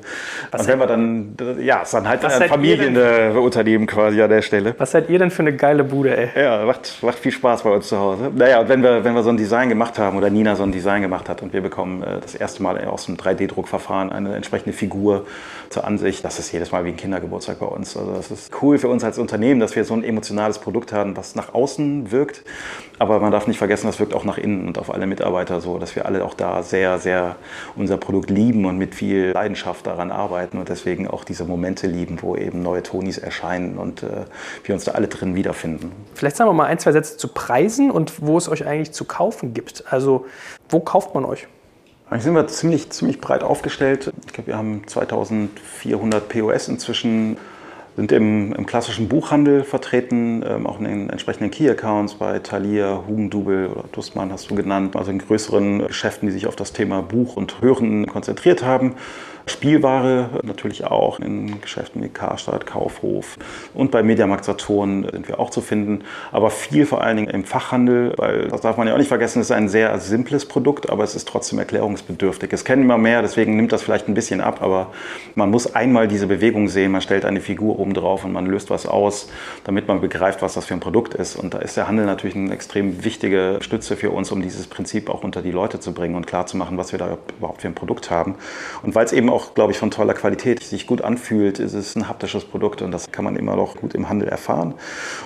Was und wenn wir dann, ja, ist dann halt ein Familienunternehmen quasi an der Stelle. Was seid ihr denn für eine geile Bude, ey? Ja, macht, macht viel Spaß bei uns zu Hause. Naja, und wenn wir, wenn wir so ein Design gemacht haben oder Nina so ein Design gemacht hat und wir bekommen äh, das erste Mal aus dem 3D-Druckverfahren eine entsprechende Figur zur Ansicht, das ist jedes Mal wie ein Kindergeburtstag bei uns. Also das ist cool für uns als Unternehmen, dass wir so ein emotionales Produkt haben, was nach außen wirkt, aber man darf nicht vergessen, das wirkt auch nach innen und auf alle Mitarbeiter so, dass wir alle auch da sehr, sehr unser Produkt lieben und mit viel Leidenschaft daran arbeiten und deswegen auch diese Momente lieben, wo eben neue Tonis erscheinen und äh, wir uns da alle drin wiederfinden. Vielleicht sagen wir mal ein, zwei Sätze zu Preisen und wo es euch eigentlich zu kaufen gibt. Also wo kauft man euch? Eigentlich sind wir ziemlich, ziemlich breit aufgestellt. Ich glaube, wir haben 2400 POS inzwischen sind im, im klassischen Buchhandel vertreten, ähm, auch in den entsprechenden Key-Accounts bei Thalia, Hugendubel oder Dussmann hast du genannt, also in größeren Geschäften, die sich auf das Thema Buch und Hören konzentriert haben. Spielware natürlich auch in Geschäften wie Karstadt, Kaufhof und bei Mediamarkt Saturn sind wir auch zu finden. Aber viel vor allen Dingen im Fachhandel, weil das darf man ja auch nicht vergessen, es ist ein sehr simples Produkt, aber es ist trotzdem erklärungsbedürftig. Es kennen immer mehr, deswegen nimmt das vielleicht ein bisschen ab, aber man muss einmal diese Bewegung sehen. Man stellt eine Figur oben drauf und man löst was aus, damit man begreift, was das für ein Produkt ist. Und da ist der Handel natürlich eine extrem wichtige Stütze für uns, um dieses Prinzip auch unter die Leute zu bringen und klarzumachen, was wir da überhaupt für ein Produkt haben. Und weil es eben auch auch, glaube ich, von toller Qualität sich gut anfühlt, ist es ein haptisches Produkt und das kann man immer noch gut im Handel erfahren.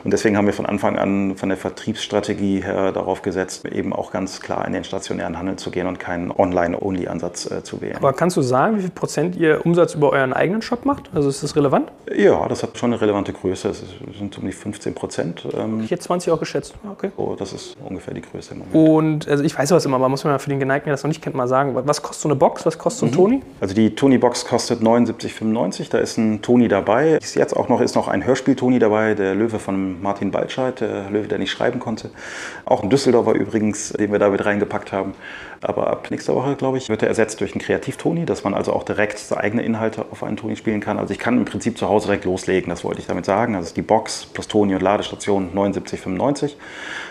Und deswegen haben wir von Anfang an von der Vertriebsstrategie her darauf gesetzt, eben auch ganz klar in den stationären Handel zu gehen und keinen Online-Only-Ansatz äh, zu wählen. Aber kannst du sagen, wie viel Prozent ihr Umsatz über euren eigenen Shop macht? Also ist das relevant? Ja, das hat schon eine relevante Größe. Es sind um die 15 Prozent. Ähm, ich hätte 20 auch geschätzt. Okay. So, das ist ungefähr die Größe im Moment. Und also ich weiß sowas immer, aber muss man für den Geneigten, der das noch nicht kennt, mal sagen. Was kostet so eine Box? Was kostet so ein mhm. Toni? Also die Tony Box kostet 79,95. Da ist ein Toni dabei. Ist jetzt auch noch ist noch ein Hörspiel-Toni dabei, der Löwe von Martin Baltscheid, der Löwe, der nicht schreiben konnte. Auch ein Düsseldorfer übrigens, den wir da mit reingepackt haben. Aber ab nächster Woche, glaube ich, wird er ersetzt durch einen Kreativ-Toni, dass man also auch direkt eigene Inhalte auf einen Toni spielen kann. Also ich kann im Prinzip zu Hause direkt loslegen, das wollte ich damit sagen. Also die Box plus Toni und Ladestation 79,95.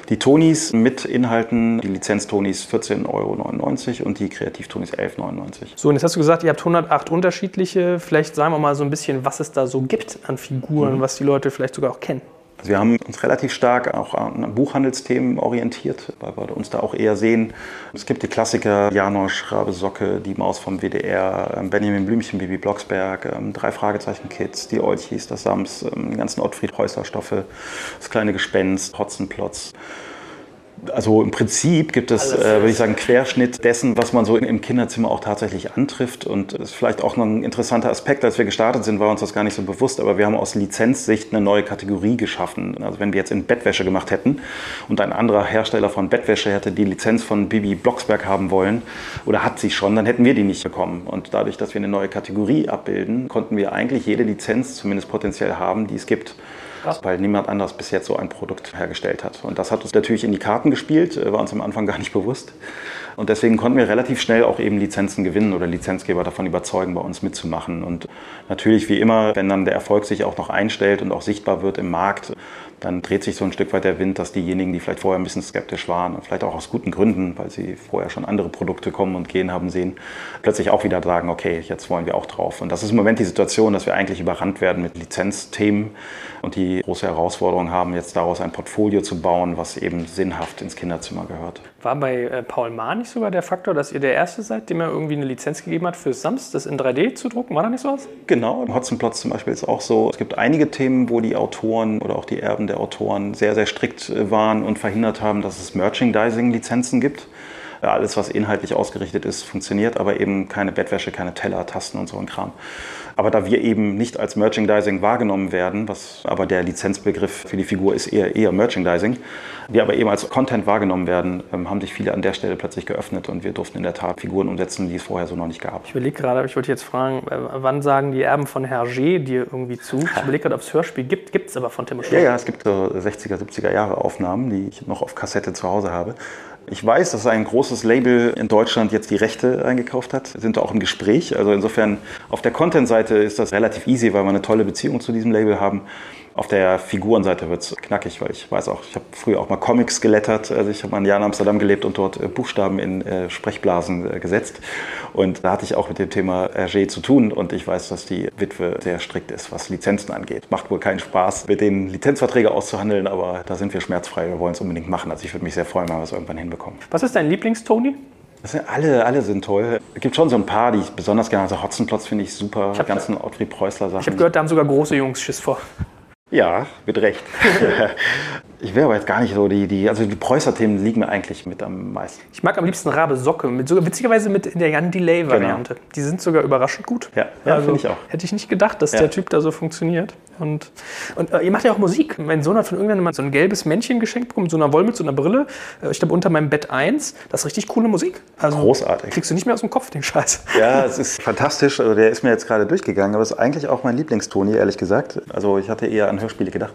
Die Tonis mit Inhalten, die Lizenz-Tonis 14,99 Euro und die Kreativ-Tonis 11,99 So, und jetzt hast du gesagt, ihr habt 108 unterschiedliche. Vielleicht sagen wir mal so ein bisschen, was es da so gibt an Figuren, mhm. was die Leute vielleicht sogar auch kennen. Also wir haben uns relativ stark auch an Buchhandelsthemen orientiert, weil wir uns da auch eher sehen. Es gibt die Klassiker Janosch, Rabe Socke, Die Maus vom WDR, ähm, Benjamin Blümchen, Bibi Blocksberg, ähm, Drei Fragezeichen Kids, Die Olchis, das Sams, ähm, die ganzen Ottfried Häusler Stoffe, Das kleine Gespenst, Hotzenplotz. Also im Prinzip gibt es, äh, würde ich sagen, Querschnitt dessen, was man so im Kinderzimmer auch tatsächlich antrifft. Und das ist vielleicht auch noch ein interessanter Aspekt. Als wir gestartet sind, war uns das gar nicht so bewusst, aber wir haben aus Lizenzsicht eine neue Kategorie geschaffen. Also wenn wir jetzt in Bettwäsche gemacht hätten und ein anderer Hersteller von Bettwäsche hätte die Lizenz von Bibi Blocksberg haben wollen oder hat sie schon, dann hätten wir die nicht bekommen. Und dadurch, dass wir eine neue Kategorie abbilden, konnten wir eigentlich jede Lizenz zumindest potenziell haben, die es gibt. Weil niemand anders bis jetzt so ein Produkt hergestellt hat. Und das hat uns natürlich in die Karten gespielt, äh, war uns am Anfang gar nicht bewusst. Und deswegen konnten wir relativ schnell auch eben Lizenzen gewinnen oder Lizenzgeber davon überzeugen, bei uns mitzumachen. Und natürlich, wie immer, wenn dann der Erfolg sich auch noch einstellt und auch sichtbar wird im Markt, dann dreht sich so ein Stück weit der Wind, dass diejenigen, die vielleicht vorher ein bisschen skeptisch waren, vielleicht auch aus guten Gründen, weil sie vorher schon andere Produkte kommen und gehen haben sehen, plötzlich auch wieder sagen, okay, jetzt wollen wir auch drauf. Und das ist im Moment die Situation, dass wir eigentlich überrannt werden mit Lizenzthemen und die große Herausforderung haben, jetzt daraus ein Portfolio zu bauen, was eben sinnhaft ins Kinderzimmer gehört. War bei äh, Paul Mahn nicht sogar der Faktor, dass ihr der Erste seid, dem er irgendwie eine Lizenz gegeben hat, für Sams das in 3D zu drucken? War da nicht sowas? Genau, im Hotzenplotz zum Beispiel ist auch so. Es gibt einige Themen, wo die Autoren oder auch die Erben der Autoren sehr, sehr strikt äh, waren und verhindert haben, dass es Merchandising-Lizenzen gibt. Alles, was inhaltlich ausgerichtet ist, funktioniert, aber eben keine Bettwäsche, keine Teller, Tasten und so ein Kram. Aber da wir eben nicht als Merchandising wahrgenommen werden, was aber der Lizenzbegriff für die Figur ist eher, eher Merchandising, wir aber eben als Content wahrgenommen werden, ähm, haben sich viele an der Stelle plötzlich geöffnet und wir durften in der Tat Figuren umsetzen, die es vorher so noch nicht gab. Ich überlege gerade, ich wollte jetzt fragen, wann sagen die Erben von Hergé dir irgendwie zu? Ich überlege gerade, ob es Hörspiel gibt. Gibt es aber von Tim Ja, ja, es gibt so 60er, 70er Jahre Aufnahmen, die ich noch auf Kassette zu Hause habe. Ich weiß, dass ein großes Label in Deutschland jetzt die Rechte eingekauft hat. Wir sind auch im Gespräch. Also insofern auf der Content-Seite ist das relativ easy, weil wir eine tolle Beziehung zu diesem Label haben. Auf der Figurenseite wird es knackig, weil ich weiß auch, ich habe früher auch mal Comics gelettert. Also ich habe mal ein Jahr in Amsterdam gelebt und dort äh, Buchstaben in äh, Sprechblasen äh, gesetzt. Und da hatte ich auch mit dem Thema Hergé zu tun. Und ich weiß, dass die Witwe sehr strikt ist, was Lizenzen angeht. Macht wohl keinen Spaß, mit den Lizenzverträge auszuhandeln, aber da sind wir schmerzfrei. Wir wollen es unbedingt machen. Also ich würde mich sehr freuen, wenn wir es irgendwann hinbekommen. Was ist dein Lieblings-Tony? alle, alle sind toll. Es gibt schon so ein paar, die ich besonders gerne. Also Hotzenplotz finde ich super. Die ganzen Ottfried Preußler Sachen. Ich habe gehört, da haben sogar große Jungs Schiss vor. Ja, mit Recht. ich wäre aber jetzt gar nicht so die, die also die Preußer-Themen liegen mir eigentlich mit am meisten. Ich mag am liebsten Rabe Socke, mit sogar witzigerweise mit in der Jan Delay-Variante. Genau. Die sind sogar überraschend gut. Ja, ja also, finde ich auch. Hätte ich nicht gedacht, dass ja. der Typ da so funktioniert. Und, und äh, ihr macht ja auch Musik. Mein Sohn hat von irgendjemandem so ein gelbes Männchen geschenkt bekommen, mit so einer Wollmütze und einer Brille. Äh, ich glaube, unter meinem Bett 1. Das ist richtig coole Musik. Also, Großartig. Kriegst du nicht mehr aus dem Kopf, den Scheiß. Ja, es ist fantastisch. Also der ist mir jetzt gerade durchgegangen, aber es ist eigentlich auch mein Lieblingstoni, ehrlich gesagt. Also ich hatte eher an Hörspiele gedacht.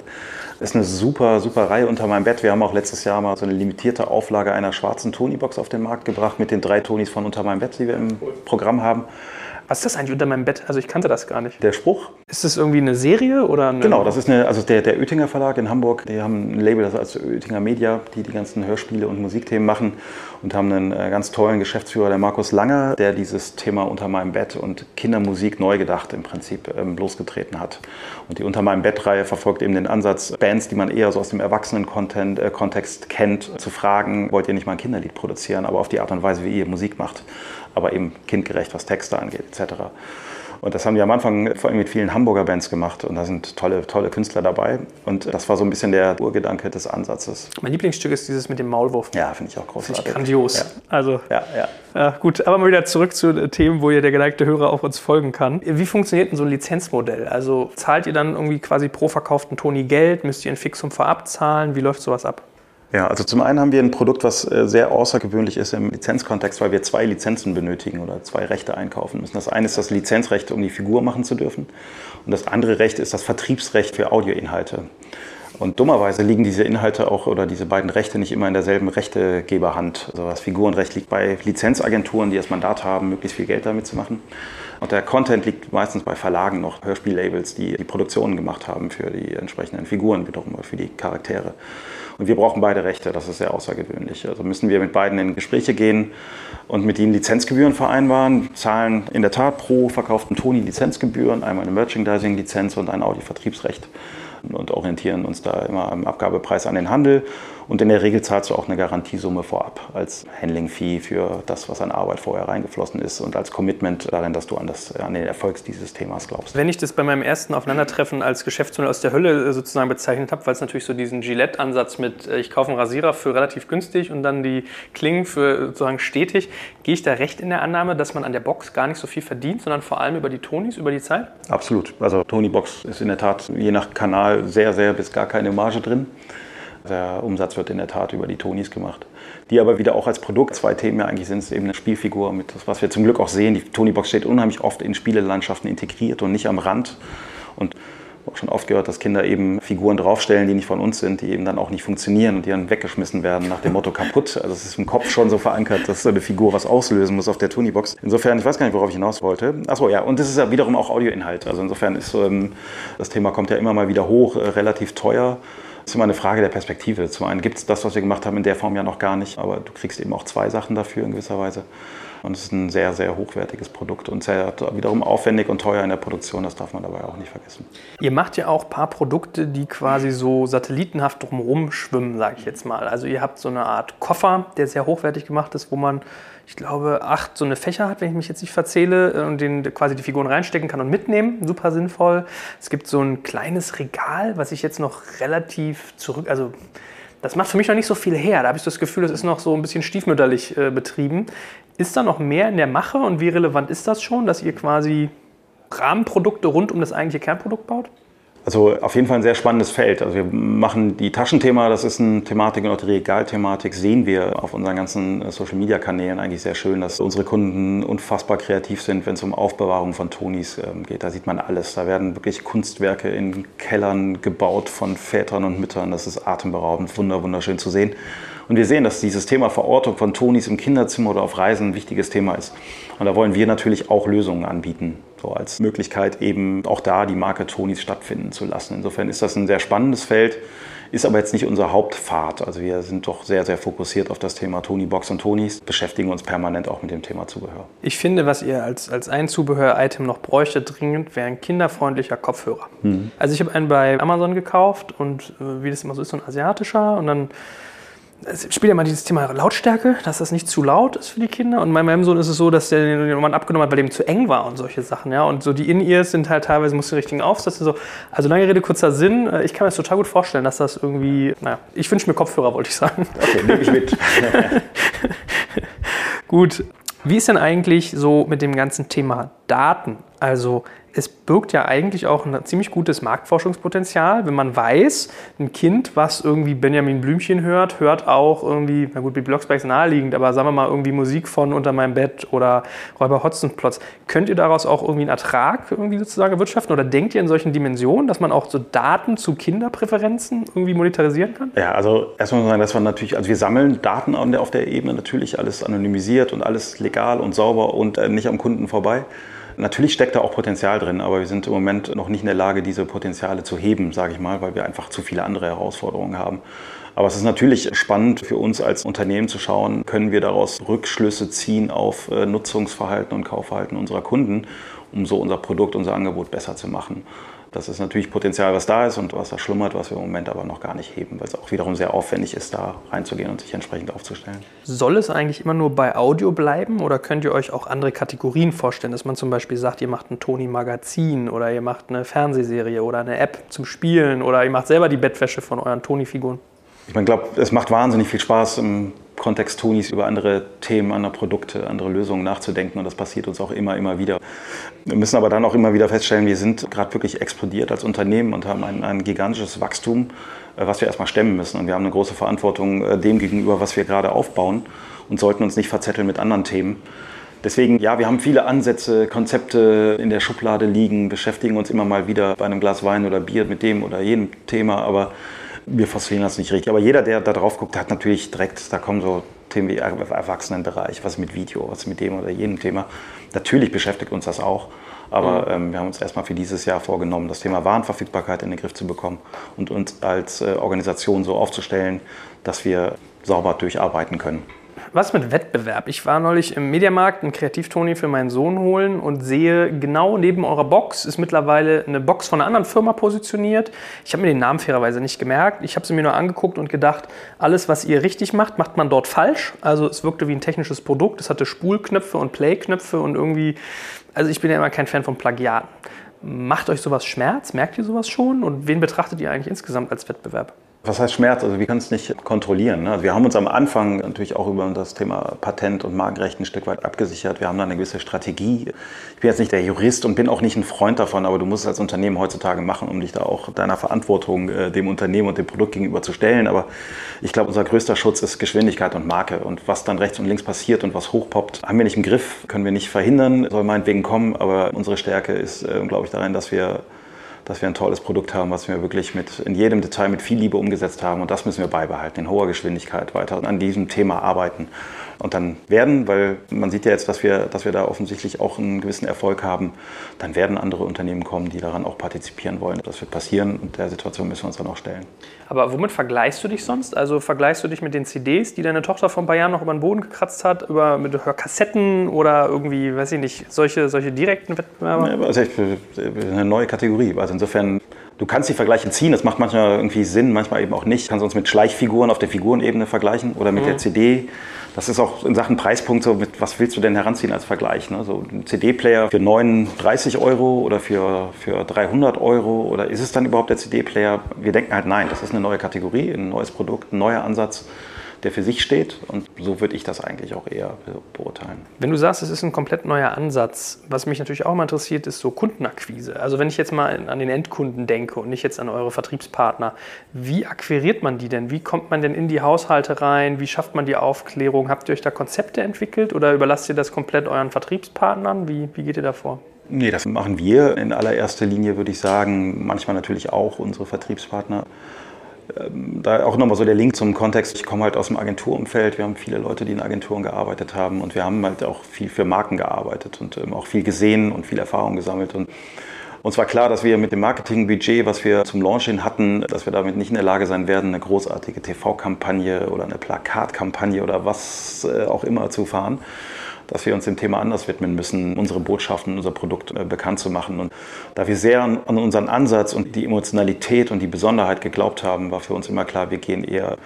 Das ist eine super, super Reihe unter meinem Bett. Wir haben auch letztes Jahr mal so eine limitierte Auflage einer schwarzen Tony-Box auf den Markt gebracht mit den drei Tonis von Unter meinem Bett, die wir im Programm haben. Was ist das eigentlich unter meinem Bett? Also ich kannte das gar nicht. Der Spruch. Ist das irgendwie eine Serie oder eine Genau, das ist eine, also der, der Oettinger Verlag in Hamburg, die haben ein Label, das heißt Oettinger Media, die die ganzen Hörspiele und Musikthemen machen und haben einen äh, ganz tollen Geschäftsführer, der Markus Langer, der dieses Thema unter meinem Bett und Kindermusik neu gedacht im Prinzip ähm, losgetreten hat. Und die Unter meinem Bett-Reihe verfolgt eben den Ansatz, Bands, die man eher so aus dem Erwachsenen-Kontext äh, kennt, zu fragen, wollt ihr nicht mal ein Kinderlied produzieren, aber auf die Art und Weise, wie ihr Musik macht aber eben kindgerecht, was Texte angeht, etc. Und das haben die am Anfang vor allem mit vielen Hamburger Bands gemacht und da sind tolle, tolle Künstler dabei. Und das war so ein bisschen der Urgedanke des Ansatzes. Mein Lieblingsstück ist dieses mit dem Maulwurf. Ja, finde ich auch großartig. Find ich grandios. Ja. Also, ja, ja. ja, gut, aber mal wieder zurück zu Themen, wo ihr der geneigte Hörer auch uns folgen kann. Wie funktioniert denn so ein Lizenzmodell? Also zahlt ihr dann irgendwie quasi pro verkauften Toni Geld? Müsst ihr ein Fixum vorab zahlen? Wie läuft sowas ab? Ja, also zum einen haben wir ein Produkt, was äh, sehr außergewöhnlich ist im Lizenzkontext, weil wir zwei Lizenzen benötigen oder zwei Rechte einkaufen müssen. Das eine ist das Lizenzrecht, um die Figur machen zu dürfen. Und das andere Recht ist das Vertriebsrecht für Audioinhalte. Und dummerweise liegen diese Inhalte auch oder diese beiden Rechte nicht immer in derselben Rechtegeberhand. Also das Figurenrecht liegt bei Lizenzagenturen, die das Mandat haben, möglichst viel Geld damit zu machen. Und der Content liegt meistens bei Verlagen noch, Hörspiellabels, die die Produktionen gemacht haben für die entsprechenden Figuren wiederum, für die Charaktere. Und wir brauchen beide Rechte, das ist sehr außergewöhnlich. Also müssen wir mit beiden in Gespräche gehen und mit ihnen Lizenzgebühren vereinbaren, zahlen in der Tat pro verkauften Toni Lizenzgebühren, einmal eine Merchandising-Lizenz und ein Audi-Vertriebsrecht. und orientieren uns da immer am Abgabepreis an den Handel. Und in der Regel zahlst du auch eine Garantiesumme vorab als Handling-Fee für das, was an Arbeit vorher reingeflossen ist und als Commitment darin, dass du an, das, an den Erfolg dieses Themas glaubst. Wenn ich das bei meinem ersten Aufeinandertreffen als Geschäftsmodell aus der Hölle äh, sozusagen bezeichnet habe, weil es natürlich so diesen Gillette-Ansatz mit, äh, ich kaufe einen Rasierer für relativ günstig und dann die Klingen für sozusagen stetig, gehe ich da recht in der Annahme, dass man an der Box gar nicht so viel verdient, sondern vor allem über die Tonis, über die Zeit? Absolut. Also Tony Box ist in der Tat je nach Kanal sehr, sehr bis gar keine Marge drin. Der Umsatz wird in der Tat über die Tonis gemacht. Die aber wieder auch als Produkt, zwei Themen ja eigentlich sind es eben eine Spielfigur, mit was wir zum Glück auch sehen. Die Tony-Box steht unheimlich oft in Spielelandschaften integriert und nicht am Rand. Und auch schon oft gehört, dass Kinder eben Figuren draufstellen, die nicht von uns sind, die eben dann auch nicht funktionieren und die dann weggeschmissen werden nach dem Motto kaputt. Also es ist im Kopf schon so verankert, dass so eine Figur was auslösen muss auf der Tony-Box. Insofern, ich weiß gar nicht, worauf ich hinaus wollte. Achso, ja, und das ist ja wiederum auch Audioinhalt. Also insofern ist ähm, das Thema kommt ja immer mal wieder hoch, äh, relativ teuer. Das ist immer eine Frage der Perspektive. Zum einen gibt es das, was wir gemacht haben, in der Form ja noch gar nicht, aber du kriegst eben auch zwei Sachen dafür in gewisser Weise. Und es ist ein sehr, sehr hochwertiges Produkt und sehr wiederum aufwendig und teuer in der Produktion. Das darf man dabei auch nicht vergessen. Ihr macht ja auch ein paar Produkte, die quasi so satellitenhaft drumherum schwimmen, sage ich jetzt mal. Also ihr habt so eine Art Koffer, der sehr hochwertig gemacht ist, wo man ich glaube, acht so eine Fächer hat, wenn ich mich jetzt nicht verzähle, äh, und den quasi die Figuren reinstecken kann und mitnehmen. Super sinnvoll. Es gibt so ein kleines Regal, was ich jetzt noch relativ zurück, also das macht für mich noch nicht so viel her. Da habe ich das Gefühl, das ist noch so ein bisschen stiefmütterlich äh, betrieben. Ist da noch mehr in der Mache und wie relevant ist das schon, dass ihr quasi Rahmenprodukte rund um das eigentliche Kernprodukt baut? Also auf jeden Fall ein sehr spannendes Feld. Also wir machen die Taschenthema, das ist eine Thematik und auch die Regalthematik sehen wir auf unseren ganzen äh, Social Media Kanälen eigentlich sehr schön, dass unsere Kunden unfassbar kreativ sind, wenn es um Aufbewahrung von Tonis ähm, geht. Da sieht man alles. Da werden wirklich Kunstwerke in Kellern gebaut von Vätern und Müttern. Das ist atemberaubend, wunderschön zu sehen. Und wir sehen, dass dieses Thema Verortung von Tonis im Kinderzimmer oder auf Reisen ein wichtiges Thema ist. Und da wollen wir natürlich auch Lösungen anbieten, so als Möglichkeit eben auch da die Marke Tonis stattfinden zu lassen. Insofern ist das ein sehr spannendes Feld, ist aber jetzt nicht unser Hauptpfad. Also wir sind doch sehr, sehr fokussiert auf das Thema Tony Box und Tonis, beschäftigen uns permanent auch mit dem Thema Zubehör. Ich finde, was ihr als, als ein Zubehör-Item noch bräuchte dringend, wäre ein kinderfreundlicher Kopfhörer. Mhm. Also ich habe einen bei Amazon gekauft und äh, wie das immer so ist, so ein asiatischer und dann es spielt ja mal dieses Thema Lautstärke, dass das nicht zu laut ist für die Kinder. Und bei meinem Sohn ist es so, dass der den irgendwann abgenommen hat, weil dem zu eng war und solche Sachen. Ja? Und so die In-Ears sind halt teilweise, musst du richtigen Aufsatz. So. Also lange Rede, kurzer Sinn. Ich kann mir das total gut vorstellen, dass das irgendwie, naja, ich wünsche mir Kopfhörer, wollte ich sagen. Okay, nehme ich mit. gut. Wie ist denn eigentlich so mit dem ganzen Thema Daten? Also es birgt ja eigentlich auch ein ziemlich gutes Marktforschungspotenzial, wenn man weiß, ein Kind, was irgendwie Benjamin Blümchen hört, hört auch irgendwie, na gut, Bibi Blocksberg ist naheliegend, aber sagen wir mal irgendwie Musik von Unter meinem Bett oder Räuber Hotzenplotz. Könnt ihr daraus auch irgendwie einen Ertrag irgendwie sozusagen erwirtschaften oder denkt ihr in solchen Dimensionen, dass man auch so Daten zu Kinderpräferenzen irgendwie monetarisieren kann? Ja, also erstmal muss man sagen, dass wir natürlich, also wir sammeln Daten auf der Ebene natürlich alles anonymisiert und alles legal und sauber und äh, nicht am Kunden vorbei. Natürlich steckt da auch Potenzial drin, aber wir sind im Moment noch nicht in der Lage, diese Potenziale zu heben, sage ich mal, weil wir einfach zu viele andere Herausforderungen haben. Aber es ist natürlich spannend für uns als Unternehmen zu schauen, können wir daraus Rückschlüsse ziehen auf äh, Nutzungsverhalten und Kaufverhalten unserer Kunden, um so unser Produkt, unser Angebot besser zu machen. Das ist natürlich Potenzial, was da ist und was da schlummert, was wir im Moment aber noch gar nicht heben, weil es auch wiederum sehr aufwendig ist, da reinzugehen und sich entsprechend aufzustellen. Soll es eigentlich immer nur bei Audio bleiben oder könnt ihr euch auch andere Kategorien vorstellen, dass man zum Beispiel sagt, ihr macht ein Toni-Magazin oder ihr macht eine Fernsehserie oder eine App zum Spielen oder ihr macht selber die Bettwäsche von euren Toni-Figuren? Ich glaube, es macht wahnsinnig viel Spaß, im Kontext Tonis über andere Themen, andere Produkte, andere Lösungen nachzudenken. Und das passiert uns auch immer, immer wieder. Wir müssen aber dann auch immer wieder feststellen, wir sind gerade wirklich explodiert als Unternehmen und haben ein, ein gigantisches Wachstum, äh, was wir erstmal stemmen müssen. Und wir haben eine große Verantwortung äh, dem gegenüber, was wir gerade aufbauen und sollten uns nicht verzetteln mit anderen Themen. Deswegen, ja, wir haben viele Ansätze, Konzepte in der Schublade liegen, beschäftigen uns immer mal wieder bei einem Glas Wein oder Bier mit dem oder jenem Thema, aber wir forcieren das nicht richtig. Aber jeder, der da drauf guckt, hat natürlich direkt, da kommen so Themen wie Erwachsenenbereich, was mit Video, was mit dem oder jenem Thema. Natürlich beschäftigt uns das auch. Aber mhm. ähm, wir haben uns erstmal für dieses Jahr vorgenommen, das Thema Warenverfügbarkeit in den Griff zu bekommen und uns als äh, Organisation so aufzustellen, dass wir sauber durcharbeiten können. Was mit Wettbewerb? Ich war neulich im Mediamarkt einen Kreativtoni für meinen Sohn holen und sehe genau neben eurer Box ist mittlerweile eine Box von einer anderen Firma positioniert. Ich habe mir den Namen fairerweise nicht gemerkt. Ich habe sie mir nur angeguckt und gedacht, alles, was ihr richtig macht, macht man dort falsch. Also es wirkte wie ein technisches Produkt. Es hatte Spulknöpfe und Playknöpfe und irgendwie, also ich bin ja immer kein Fan von Plagiaten. Macht euch sowas Schmerz? Merkt ihr sowas schon? Und wen betrachtet ihr eigentlich insgesamt als Wettbewerb? Was heißt Schmerz? Also wir können es nicht kontrollieren. Ne? Also wir haben uns am Anfang natürlich auch über das Thema Patent und Markenrecht ein Stück weit abgesichert. Wir haben da eine gewisse Strategie. Ich bin jetzt nicht der Jurist und bin auch nicht ein Freund davon, aber du musst es als Unternehmen heutzutage machen, um dich da auch deiner Verantwortung äh, dem Unternehmen und dem Produkt gegenüber zu stellen. Aber ich glaube, unser größter Schutz ist Geschwindigkeit und Marke. Und was dann rechts und links passiert und was hochpoppt, haben wir nicht im Griff, können wir nicht verhindern, soll meinetwegen kommen. Aber unsere Stärke ist, äh, glaube ich, darin, dass wir dass wir ein tolles Produkt haben, was wir wirklich mit, in jedem Detail mit viel Liebe umgesetzt haben. Und das müssen wir beibehalten, in hoher Geschwindigkeit weiter an diesem Thema arbeiten. Und dann werden, weil man sieht ja jetzt, dass wir, dass wir da offensichtlich auch einen gewissen Erfolg haben, dann werden andere Unternehmen kommen, die daran auch partizipieren wollen. Das wird passieren und der Situation müssen wir uns dann auch stellen. Aber womit vergleichst du dich sonst? Also vergleichst du dich mit den CDs, die deine Tochter vor ein paar Jahren noch über den Boden gekratzt hat, über, mit Hörkassetten oder irgendwie, weiß ich nicht, solche, solche direkten Wettbewerbe? Ja, also eine neue Kategorie. Also insofern Du kannst die Vergleiche ziehen, das macht manchmal irgendwie Sinn, manchmal eben auch nicht. Du kannst uns mit Schleichfiguren auf der Figurenebene vergleichen oder mit mhm. der CD. Das ist auch in Sachen Preispunkt so, mit was willst du denn heranziehen als Vergleich? Ne? So ein CD-Player für 39 Euro oder für, für 300 Euro oder ist es dann überhaupt der CD-Player? Wir denken halt, nein, das ist eine neue Kategorie, ein neues Produkt, ein neuer Ansatz der für sich steht. Und so würde ich das eigentlich auch eher beurteilen. Wenn du sagst, es ist ein komplett neuer Ansatz, was mich natürlich auch mal interessiert, ist so Kundenakquise. Also wenn ich jetzt mal an den Endkunden denke und nicht jetzt an eure Vertriebspartner, wie akquiriert man die denn? Wie kommt man denn in die Haushalte rein? Wie schafft man die Aufklärung? Habt ihr euch da Konzepte entwickelt oder überlasst ihr das komplett euren Vertriebspartnern? Wie, wie geht ihr da vor? Nee, das machen wir in allererster Linie, würde ich sagen. Manchmal natürlich auch unsere Vertriebspartner. Ähm, da auch nochmal so der Link zum Kontext. Ich komme halt aus dem Agenturumfeld. Wir haben viele Leute, die in Agenturen gearbeitet haben und wir haben halt auch viel für Marken gearbeitet und ähm, auch viel gesehen und viel Erfahrung gesammelt. Und uns war klar, dass wir mit dem Marketingbudget, was wir zum Launchen hatten, dass wir damit nicht in der Lage sein werden, eine großartige TV-Kampagne oder eine Plakatkampagne oder was äh, auch immer zu fahren dass wir uns dem Thema anders widmen müssen, unsere Botschaften, unser Produkt äh, bekannt zu machen. Und da wir sehr an, an unseren Ansatz und die Emotionalität und die Besonderheit geglaubt haben, war für uns immer klar, wir gehen eher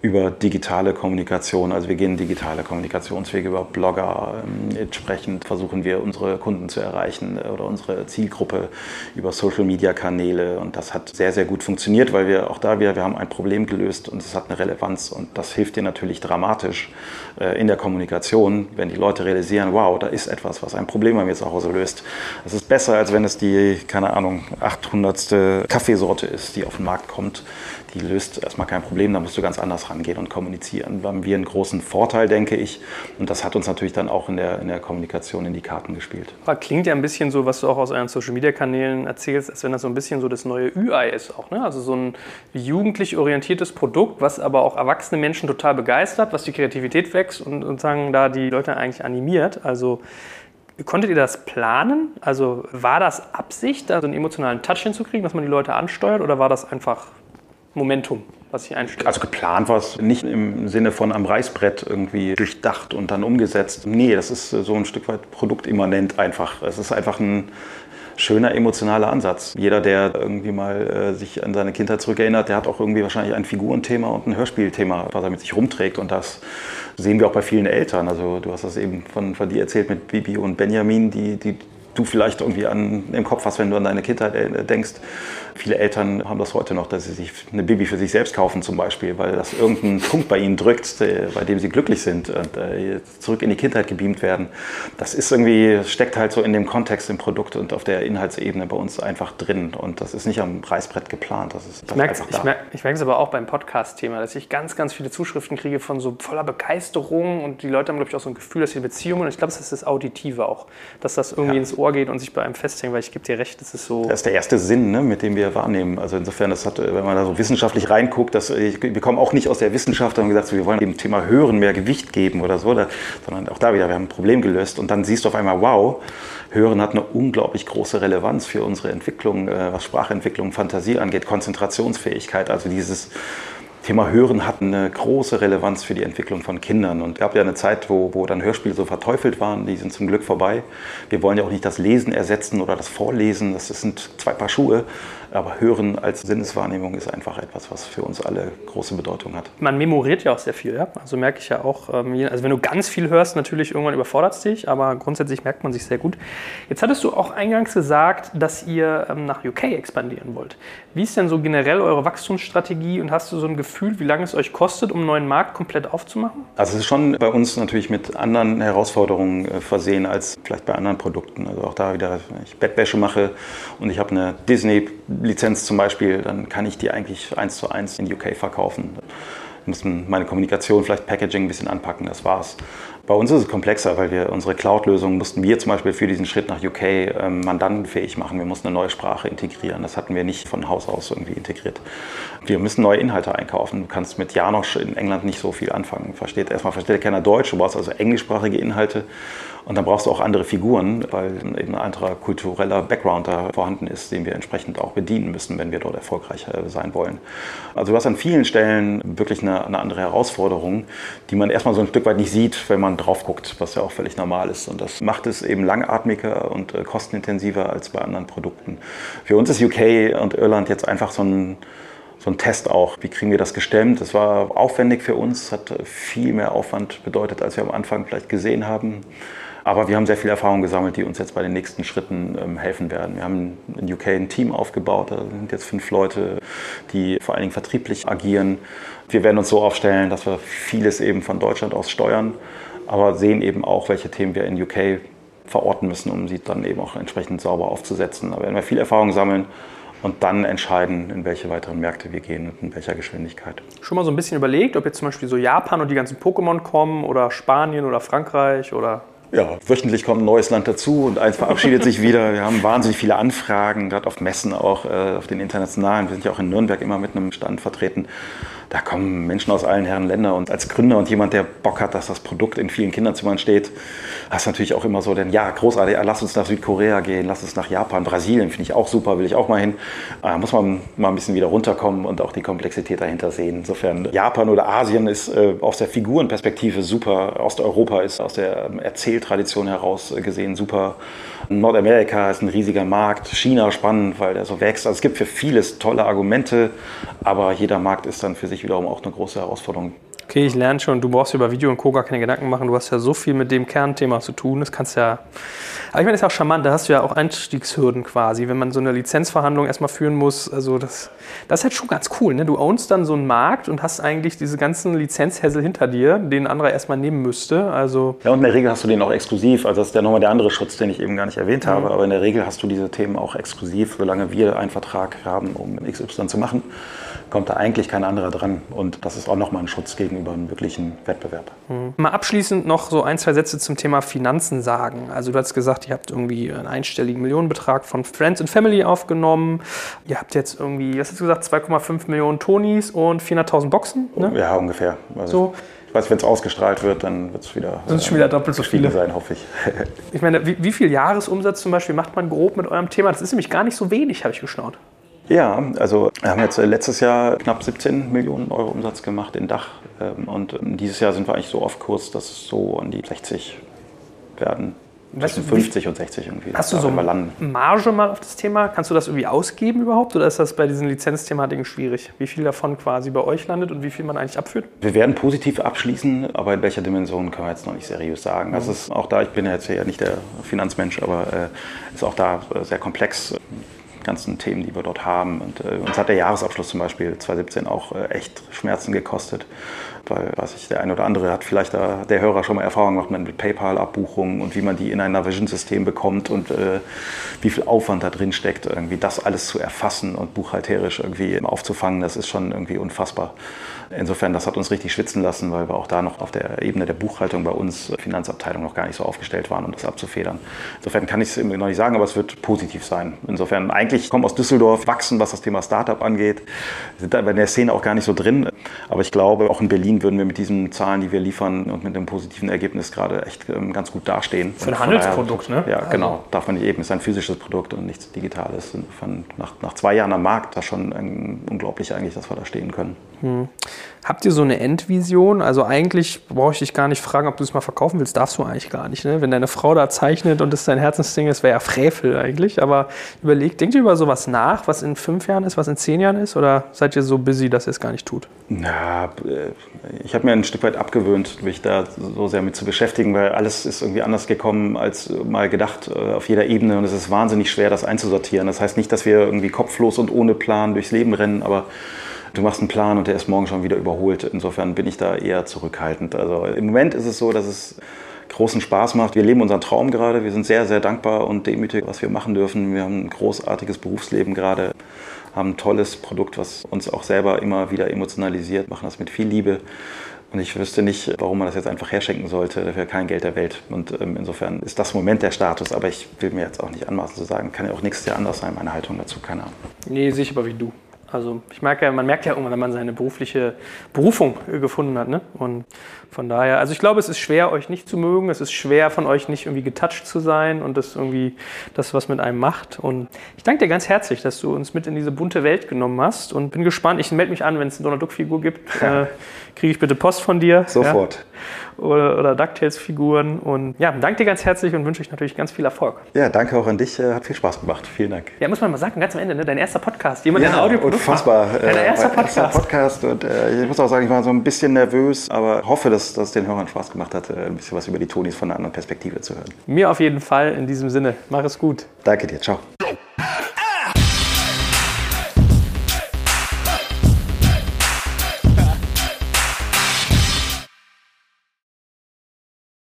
über digitale Kommunikation. Also wir gehen digitale Kommunikationswege über Blogger. Ähm, entsprechend versuchen wir unsere Kunden zu erreichen äh, oder unsere Zielgruppe über Social-Media-Kanäle. Und das hat sehr, sehr gut funktioniert, weil wir auch da wieder, wir haben ein Problem gelöst und es hat eine Relevanz. Und das hilft dir natürlich dramatisch äh, in der Kommunikation, wenn die Leute realisieren, wow, da ist etwas, was ein Problem bei mir zu Hause löst. Das ist besser, als wenn es die, keine Ahnung, 800. Kaffeesorte ist, die auf den Markt kommt die löst erstmal kein Problem, da musst du ganz anders rangehen und kommunizieren. Da haben wir einen großen Vorteil, denke ich. Und das hat uns natürlich dann auch in der, in der Kommunikation in die Karten gespielt. Klingt ja ein bisschen so, was du auch aus euren Social-Media-Kanälen erzählst, als wenn das so ein bisschen so das neue Ü-Ei ist auch. Ne? Also so ein jugendlich orientiertes Produkt, was aber auch erwachsene Menschen total begeistert, was die Kreativität wächst und, und sagen, da die Leute eigentlich animiert. Also Konntet ihr das planen? Also war das Absicht, da so einen emotionalen Touch hinzukriegen, dass man die Leute ansteuert oder war das einfach Momentum, was sich einstellt. Also geplant war es nicht im Sinne von am Reißbrett irgendwie durchdacht und dann umgesetzt. Nee, das ist so ein Stück weit produktimmanent einfach. Es ist einfach ein schöner emotionaler Ansatz. Jeder, der irgendwie mal äh, sich an seine Kindheit zurückerinnert, der hat auch irgendwie wahrscheinlich ein Figurenthema und ein Hörspielthema, was er mit sich rumträgt. Und das sehen wir auch bei vielen Eltern. Also du hast das eben von, von dir erzählt mit Bibi und Benjamin, die, die du vielleicht irgendwie an, im Kopf hast, wenn du an deine Kindheit äh, denkst. Viele Eltern haben das heute noch, dass sie sich eine Bibi für sich selbst kaufen zum Beispiel, weil das irgendeinen Punkt bei ihnen drückt, äh, bei dem sie glücklich sind und äh, zurück in die Kindheit gebeamt werden. Das ist irgendwie, steckt halt so in dem Kontext im Produkt und auf der Inhaltsebene bei uns einfach drin und das ist nicht am Reißbrett geplant. Das ist, das ich merke es merk, merk aber auch beim Podcast-Thema, dass ich ganz, ganz viele Zuschriften kriege von so voller Begeisterung und die Leute haben, glaube ich, auch so ein Gefühl, dass sie Beziehungen und ich glaube, das ist das Auditive auch, dass das irgendwie ja. ins Ohr geht und sich bei einem festhängt, weil ich gebe dir recht, das ist so... Das ist der erste Sinn, ne, mit dem wir wahrnehmen. Also insofern, das hat, wenn man da so wissenschaftlich reinguckt, das, wir kommen auch nicht aus der Wissenschaft und gesagt, wir wollen dem Thema Hören mehr Gewicht geben oder so, da, sondern auch da wieder, wir haben ein Problem gelöst und dann siehst du auf einmal, wow, Hören hat eine unglaublich große Relevanz für unsere Entwicklung, äh, was Sprachentwicklung, Fantasie angeht, Konzentrationsfähigkeit, also dieses Thema Hören hat eine große Relevanz für die Entwicklung von Kindern. Und es gab ja eine Zeit, wo, wo dann Hörspiele so verteufelt waren, die sind zum Glück vorbei. Wir wollen ja auch nicht das Lesen ersetzen oder das Vorlesen, das sind zwei Paar Schuhe. Aber Hören als Sinneswahrnehmung ist einfach etwas, was für uns alle große Bedeutung hat. Man memoriert ja auch sehr viel, ja. Also merke ich ja auch, ähm, also wenn du ganz viel hörst, natürlich irgendwann überfordert es dich, aber grundsätzlich merkt man sich sehr gut. Jetzt hattest du auch eingangs gesagt, dass ihr ähm, nach UK expandieren wollt. Wie ist denn so generell eure Wachstumsstrategie und hast du so ein Gefühl, wie lange es euch kostet, um einen neuen Markt komplett aufzumachen? Also es ist schon bei uns natürlich mit anderen Herausforderungen äh, versehen als vielleicht bei anderen Produkten. Also auch da wieder, wenn ich Bettwäsche mache und ich habe eine Disney-Lizenz zum Beispiel, dann kann ich die eigentlich eins zu eins in UK verkaufen. Muss meine Kommunikation, vielleicht Packaging ein bisschen anpacken, das war's. Bei uns ist es komplexer, weil wir unsere Cloud-Lösung mussten wir zum Beispiel für diesen Schritt nach UK ähm, mandantenfähig machen. Wir mussten eine neue Sprache integrieren. Das hatten wir nicht von Haus aus irgendwie integriert. Wir müssen neue Inhalte einkaufen. Du kannst mit Janosch in England nicht so viel anfangen. Versteht, erstmal versteht keiner Deutsch, du brauchst also englischsprachige Inhalte. Und dann brauchst du auch andere Figuren, weil eben ein anderer kultureller Background da vorhanden ist, den wir entsprechend auch bedienen müssen, wenn wir dort erfolgreich äh, sein wollen. Also du hast an vielen Stellen wirklich eine, eine andere Herausforderung, die man erstmal so ein Stück weit nicht sieht, wenn man drauf guckt, was ja auch völlig normal ist. Und das macht es eben langatmiger und äh, kostenintensiver als bei anderen Produkten. Für uns ist UK und Irland jetzt einfach so ein so ein Test auch. Wie kriegen wir das gestemmt? Das war aufwendig für uns, hat viel mehr Aufwand bedeutet, als wir am Anfang vielleicht gesehen haben. Aber wir haben sehr viel Erfahrung gesammelt, die uns jetzt bei den nächsten Schritten ähm, helfen werden. Wir haben in UK ein Team aufgebaut, da sind jetzt fünf Leute, die vor allen Dingen vertrieblich agieren. Wir werden uns so aufstellen, dass wir vieles eben von Deutschland aus steuern, aber sehen eben auch, welche Themen wir in UK verorten müssen, um sie dann eben auch entsprechend sauber aufzusetzen. Da werden wir viel Erfahrung sammeln und dann entscheiden, in welche weiteren Märkte wir gehen und in welcher Geschwindigkeit. Schon mal so ein bisschen überlegt, ob jetzt zum Beispiel so Japan und die ganzen Pokémon kommen oder Spanien oder Frankreich oder ja, wöchentlich kommt ein neues Land dazu und eins verabschiedet sich wieder. Wir haben wahnsinnig viele Anfragen, gerade auf Messen auch, äh, auf den internationalen. Wir sind ja auch in Nürnberg immer mit einem Stand vertreten da kommen Menschen aus allen Herren Länder und als Gründer und jemand, der Bock hat, dass das Produkt in vielen Kinderzimmern steht, hast natürlich auch immer so den, ja, großartig, lass uns nach Südkorea gehen, lass uns nach Japan, Brasilien, finde ich auch super, will ich auch mal hin. Da muss man mal ein bisschen wieder runterkommen und auch die Komplexität dahinter sehen. Insofern, Japan oder Asien ist äh, aus der Figurenperspektive super, Osteuropa ist aus der ähm, Erzähltradition heraus gesehen super. Nordamerika ist ein riesiger Markt, China spannend, weil der so wächst. Also es gibt für vieles tolle Argumente, aber jeder Markt ist dann für sich wiederum auch eine große Herausforderung. Okay, ich lerne schon, du brauchst über Video und Co. gar keine Gedanken machen. Du hast ja so viel mit dem Kernthema zu tun. Das kannst ja. Aber ich meine, das ist auch charmant. Da hast du ja auch Einstiegshürden quasi, wenn man so eine Lizenzverhandlung erstmal führen muss. Also, das, das ist halt schon ganz cool. Ne? Du ownst dann so einen Markt und hast eigentlich diese ganzen Lizenzhässel hinter dir, den ein anderer erstmal nehmen müsste. Also ja, und in der Regel hast du den auch exklusiv. Also, das ist ja nochmal der andere Schutz, den ich eben gar nicht erwähnt mhm. habe. Aber in der Regel hast du diese Themen auch exklusiv, solange wir einen Vertrag haben, um XY zu machen kommt da eigentlich kein anderer dran. Und das ist auch nochmal ein Schutz gegenüber einem wirklichen Wettbewerb. Mhm. Mal abschließend noch so ein, zwei Sätze zum Thema Finanzen sagen. Also du hast gesagt, ihr habt irgendwie einen einstelligen Millionenbetrag von Friends and Family aufgenommen. Ihr habt jetzt irgendwie, was hast du gesagt, 2,5 Millionen Tonis und 400.000 Boxen? Ne? Ja, ungefähr. Also so. Ich weiß, wenn es ausgestrahlt wird, dann wird es wieder, äh, schon wieder doppelt so viele sein, hoffe ich. ich meine, wie, wie viel Jahresumsatz zum Beispiel macht man grob mit eurem Thema? Das ist nämlich gar nicht so wenig, habe ich geschaut. Ja, also wir haben jetzt äh, letztes Jahr knapp 17 Millionen Euro Umsatz gemacht in Dach ähm, und ähm, dieses Jahr sind wir eigentlich so auf Kurs, dass es so an die 60 werden. Du, 50 und 60 irgendwie. Hast du so Marge mal auf das Thema? Kannst du das irgendwie ausgeben überhaupt? Oder ist das bei diesen Lizenzthematiken schwierig? Wie viel davon quasi bei euch landet und wie viel man eigentlich abführt? Wir werden positiv abschließen, aber in welcher Dimension können wir jetzt noch nicht seriös sagen. Also ist auch da, ich bin ja jetzt ja nicht der Finanzmensch, aber äh, ist auch da äh, sehr komplex ganzen Themen, die wir dort haben. Und äh, uns hat der Jahresabschluss zum Beispiel 2017 auch äh, echt Schmerzen gekostet, weil, weiß ich, der eine oder andere hat vielleicht da, der Hörer schon mal Erfahrung gemacht mit PayPal-Abbuchungen und wie man die in ein Navision-System bekommt und äh, wie viel Aufwand da drin steckt, irgendwie das alles zu erfassen und buchhalterisch irgendwie aufzufangen, das ist schon irgendwie unfassbar. Insofern, das hat uns richtig schwitzen lassen, weil wir auch da noch auf der Ebene der Buchhaltung bei uns Finanzabteilung noch gar nicht so aufgestellt waren, um das abzufedern. Insofern kann ich es noch nicht sagen, aber es wird positiv sein. Insofern, eigentlich kommen aus Düsseldorf, wachsen, was das Thema Startup angeht, sind da in der Szene auch gar nicht so drin. Aber ich glaube, auch in Berlin würden wir mit diesen Zahlen, die wir liefern und mit dem positiven Ergebnis gerade echt ähm, ganz gut dastehen. Für ein Handelsprodukt, ne? Ja, genau. Darf man nicht eben. Es ist ein physisches Produkt und nichts Digitales. Insofern nach, nach zwei Jahren am Markt, da schon unglaublich eigentlich, dass wir da stehen können. Hm. Habt ihr so eine Endvision? Also eigentlich brauche ich dich gar nicht fragen, ob du es mal verkaufen willst. Darfst du eigentlich gar nicht. Ne? Wenn deine Frau da zeichnet und es dein Herzensding ist, wäre ja Frevel eigentlich. Aber überlegt, denkt ihr über sowas nach, was in fünf Jahren ist, was in zehn Jahren ist? Oder seid ihr so busy, dass ihr es gar nicht tut? Na, äh, ich habe mir ein Stück weit abgewöhnt, mich da so sehr mit zu beschäftigen, weil alles ist irgendwie anders gekommen als mal gedacht äh, auf jeder Ebene. Und es ist wahnsinnig schwer, das einzusortieren. Das heißt nicht, dass wir irgendwie kopflos und ohne Plan durchs Leben rennen, aber du machst einen Plan und der ist morgen schon wieder überholt. Insofern bin ich da eher zurückhaltend. Also im Moment ist es so, dass es großen Spaß macht. Wir leben unseren Traum gerade. Wir sind sehr, sehr dankbar und demütig, was wir machen dürfen. Wir haben ein großartiges Berufsleben gerade, haben ein tolles Produkt, was uns auch selber immer wieder emotionalisiert, machen das mit viel Liebe. Und ich wüsste nicht, warum man das jetzt einfach herschenken sollte. Dafür kein Geld der Welt. Und ähm, insofern ist das Moment der Status. Aber ich will mir jetzt auch nicht anmaßen zu sagen, kann ja auch nächstes Jahr anders sein, meine Haltung dazu, keine Ahnung. Nee, ich aber wie du. Also ich merke ja, man merkt ja irgendwann, wenn man seine berufliche Berufung gefunden hat. Ne? Und von daher, also ich glaube, es ist schwer, euch nicht zu mögen. Es ist schwer, von euch nicht irgendwie getoucht zu sein und das irgendwie das, was mit einem macht. Und ich danke dir ganz herzlich, dass du uns mit in diese bunte Welt genommen hast und bin gespannt. Ich melde mich an, wenn es eine Donald Duck-Figur gibt. Ja. Äh, Kriege ich bitte Post von dir. Sofort. Ja? oder, oder DuckTales-Figuren. Und ja, danke dir ganz herzlich und wünsche euch natürlich ganz viel Erfolg. Ja, danke auch an dich. Äh, hat viel Spaß gemacht. Vielen Dank. Ja, muss man mal sagen, ganz am Ende, ne? dein erster Podcast. Jemand, ja, der ein Audioprodukt unfassbar. Macht. Dein erster Podcast. Erster Podcast. Und äh, ich muss auch sagen, ich war so ein bisschen nervös, aber hoffe, dass das den Hörern Spaß gemacht hat, äh, ein bisschen was über die Tonis von einer anderen Perspektive zu hören. Mir auf jeden Fall in diesem Sinne. Mach es gut. Danke dir. Ciao.